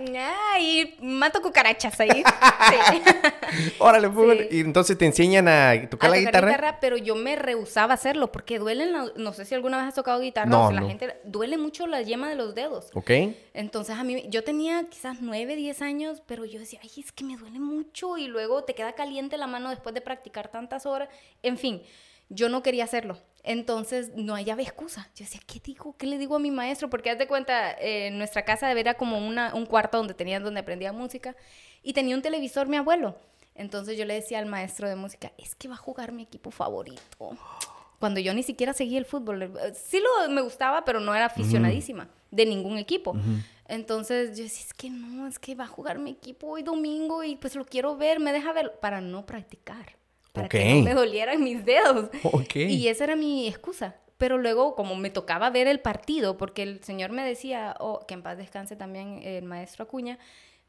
Ay, mato cucarachas ahí. <laughs> Órale, y entonces te enseñan a tocar la guitarra? Pero yo me rehusaba hacerlo porque duelen, no sé si alguna vez has tocado guitarra, no, o la gente, duele mucho la yema de los dedos. Ok. Entonces a mí, yo tenía quizás 9, 10 años, pero yo decía, ay, es que me duele mucho y luego te queda caliente la mano después de practicar tantas horas. En fin, yo no quería hacerlo. Entonces no hallaba excusa. Yo decía, ¿qué digo? ¿Qué le digo a mi maestro? Porque haz de cuenta, eh, nuestra casa era como una, un cuarto donde tenía donde aprendía música y tenía un televisor mi abuelo. Entonces yo le decía al maestro de música, es que va a jugar mi equipo favorito. Cuando yo ni siquiera seguía el fútbol. Eh, sí lo, me gustaba, pero no era aficionadísima de ningún equipo. Entonces yo decía, es que no, es que va a jugar mi equipo hoy domingo y pues lo quiero ver, me deja ver para no practicar para que no me dolieran mis dedos. Y esa era mi excusa. Pero luego, como me tocaba ver el partido, porque el señor me decía, oh, que en paz descanse también el maestro Acuña,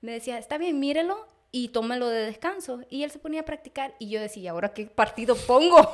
me decía, está bien, mírelo y tómelo de descanso. Y él se ponía a practicar y yo decía, ¿ahora qué partido pongo? <laughs>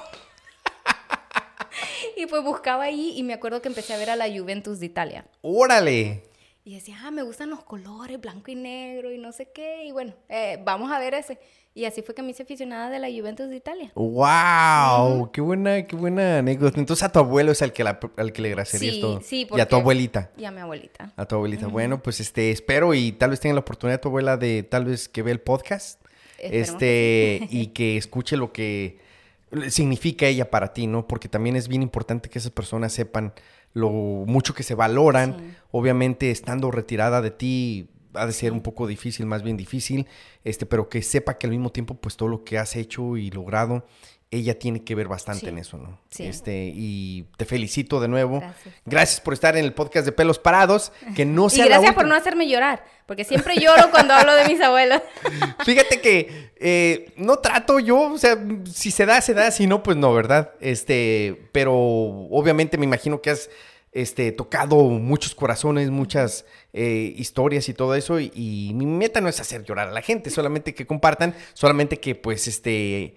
y pues buscaba ahí y me acuerdo que empecé a ver a la Juventus de Italia. ¡Órale! Y decía, ah, me gustan los colores, blanco y negro y no sé qué. Y bueno, eh, vamos a ver ese. Y así fue que me hice aficionada de la Juventus de Italia. ¡Wow! ¡Qué buena, qué buena anécdota! Entonces a tu abuelo es al que, al que le agradecerías sí, todo. Sí, porque... Y a tu abuelita. Y a mi abuelita. A tu abuelita. Bueno, pues este, espero y tal vez tenga la oportunidad tu abuela de tal vez que vea el podcast. este, y que escuche lo que significa ella para ti, ¿no? Porque también es bien importante que esas personas sepan lo mucho que se valoran. Obviamente, estando retirada de ti, ha de ser un poco difícil, más bien difícil, este, pero que sepa que al mismo tiempo, pues todo lo que has hecho y logrado, ella tiene que ver bastante en eso, ¿no? Sí. Este, y te felicito de nuevo. Gracias. Gracias por estar en el podcast de Pelos Parados. Que no <laughs> sea y gracias por no hacerme llorar, porque siempre lloro cuando hablo de mis abuelos. <laughs> Fíjate que eh, no trato yo, o sea, si se da, se da, si no, pues no, ¿verdad? Este, pero obviamente me imagino que has este, tocado muchos corazones, muchas eh, historias y todo eso. Y, mi meta no es hacer llorar a la gente, solamente que compartan, solamente que pues este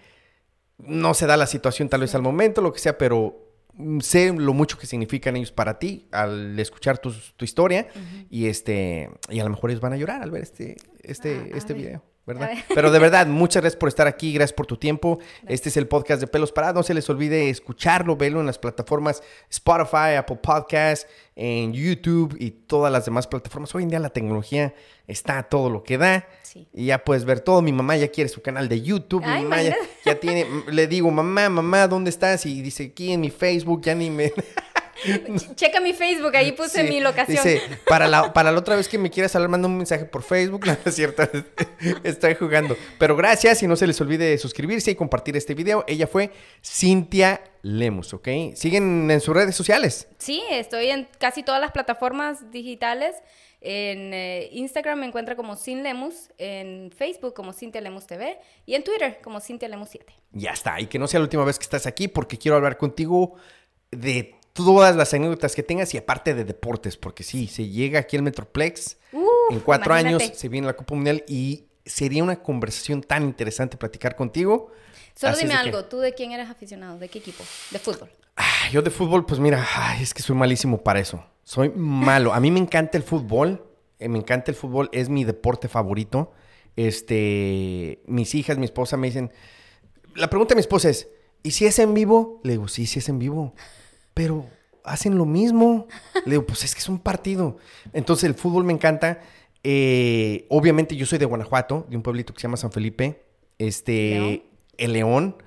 no se da la situación tal vez al momento, lo que sea, pero sé lo mucho que significan ellos para ti al escuchar tu, historia y este y a lo mejor ellos van a llorar al ver este este ah, este video. ¿Verdad? Pero de <laughs> verdad, muchas gracias por estar aquí, gracias por tu tiempo. Este es el podcast de Pelos Parados. No se les olvide escucharlo, verlo en las plataformas Spotify, Apple Podcasts, en YouTube y todas las demás plataformas. Hoy en día la tecnología está todo lo que da. Y ya puedes ver todo. Mi mamá ya quiere su canal de YouTube. mi mamá ya, tiene, le digo, mamá, mamá, ¿dónde estás? Y dice, aquí en mi Facebook, ya ni me... <laughs> <laughs> Checa mi Facebook, ahí puse mi locación. Dice, <laughs> para la, para la otra vez que me quieras hablar, manda un mensaje por Facebook. <laughs> Cierto, estoy jugando. Pero gracias y no se les olvide suscribirse y compartir este video. Ella fue Cintia Lemus, ¿ok? ¿Siguen en sus redes sociales? Sí, estoy en casi todas las plataformas digitales. En eh, Instagram me encuentra como Sin Lemus, en Facebook como Cintia Lemus TV y en Twitter como Cintia Lemus 7. Ya está, y que no sea la última vez que estás aquí porque quiero hablar contigo de todas las anécdotas que tengas y aparte de deportes, porque sí, se llega aquí al Metroplex en cuatro años, se viene la Copa Mundial y sería una conversación tan interesante platicar contigo. Solo dime algo, ¿tú de quién eres aficionado? ¿De qué equipo? ¿De fútbol? Ah, yo de fútbol, pues mira, es que soy malísimo para eso. Soy malo. A mí me encanta el fútbol, eh, me encanta el fútbol, es mi deporte favorito. Este, mis hijas, mi esposa me dicen, la pregunta de mi esposa es, ¿y si es en vivo? Le digo, sí, sí es en vivo pero hacen lo mismo. Le digo, pues es que es un partido. Entonces el fútbol me encanta. Eh, obviamente yo soy de Guanajuato, de un pueblito que se llama San Felipe. Este, el León.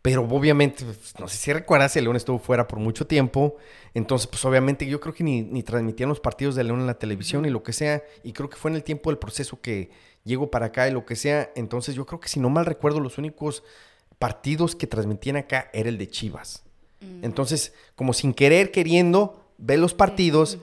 Pero obviamente, pues, no sé si recuerdas, el León estuvo fuera por mucho tiempo. Entonces, pues obviamente yo creo que ni, ni transmitían los partidos de León en la televisión y lo que sea. Y creo que fue en el tiempo del proceso que llego para acá y lo que sea. Entonces yo creo que si no mal recuerdo, los únicos partidos que transmitían acá era el de Chivas. Entonces, como sin querer, queriendo, ve los partidos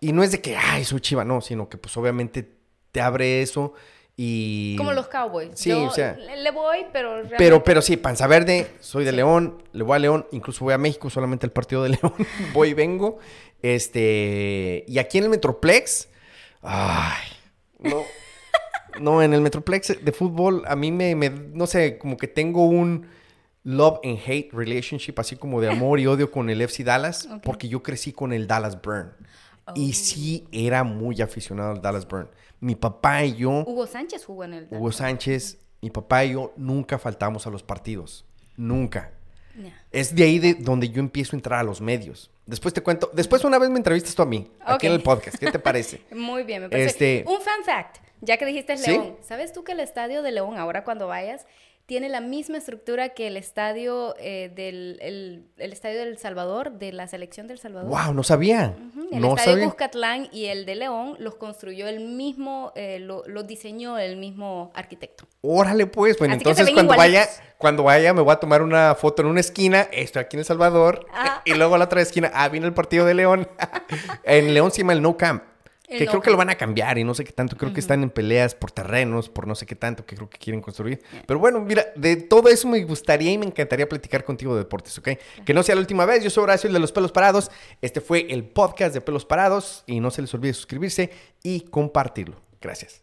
y no es de que, ay, soy chiva, no, sino que pues obviamente te abre eso y... Como los Cowboys. Sí, Yo o sea... Le, voy, pero realmente... Pero, pero sí, panza verde, soy de León, le voy a León, incluso voy a México solamente al partido de <laughs> León, voy y vengo. Este, y aquí en el Metroplex, ay, no, no, en el Metroplex de fútbol a mí me, me- no sé, como que tengo un love and hate relationship, así como de amor y odio con el FC Dallas, porque yo crecí con el Dallas Burn. Y sí era muy aficionado al Dallas Burn. Mi papá y yo... Hugo Sánchez jugó en el... Hugo Sánchez, mi papá y yo nunca faltamos a los partidos. Nunca. Es de ahí de donde yo empiezo a entrar a los medios. Después te cuento. Después una vez me entrevistas tú a mí, aquí en el podcast. ¿Qué te parece? <laughs> Muy bien, me parece. Este- Un fun fact, ya que dijiste ¿Sí? León. ¿Sabes tú que el estadio de León, ahora cuando vayas, tiene la misma estructura que el estadio eh, del el, el estadio del Salvador, de la selección del Salvador? wow, no sabía. El no estadio sabía. Cuscatlán y el de León los construyó el mismo, eh, lo, lo diseñó el mismo arquitecto. Órale, pues. Bueno, Así entonces cuando vaya, cuando vaya, me voy a tomar una foto en una esquina. Estoy aquí en El Salvador. Ah. Y luego a la otra esquina, ah, viene el partido de León. <laughs> en León se llama el No Camp. Que creo que lo van a cambiar y no sé qué tanto. Creo que están en peleas por terrenos, por no sé qué tanto que creo que quieren construir. Pero bueno, mira, de todo eso me gustaría y me encantaría platicar contigo de deportes, ¿ok? Que no sea la última vez. Yo soy Horacio, el de los pelos parados. Este fue el podcast de pelos parados. Y no se les olvide suscribirse y compartirlo. Gracias.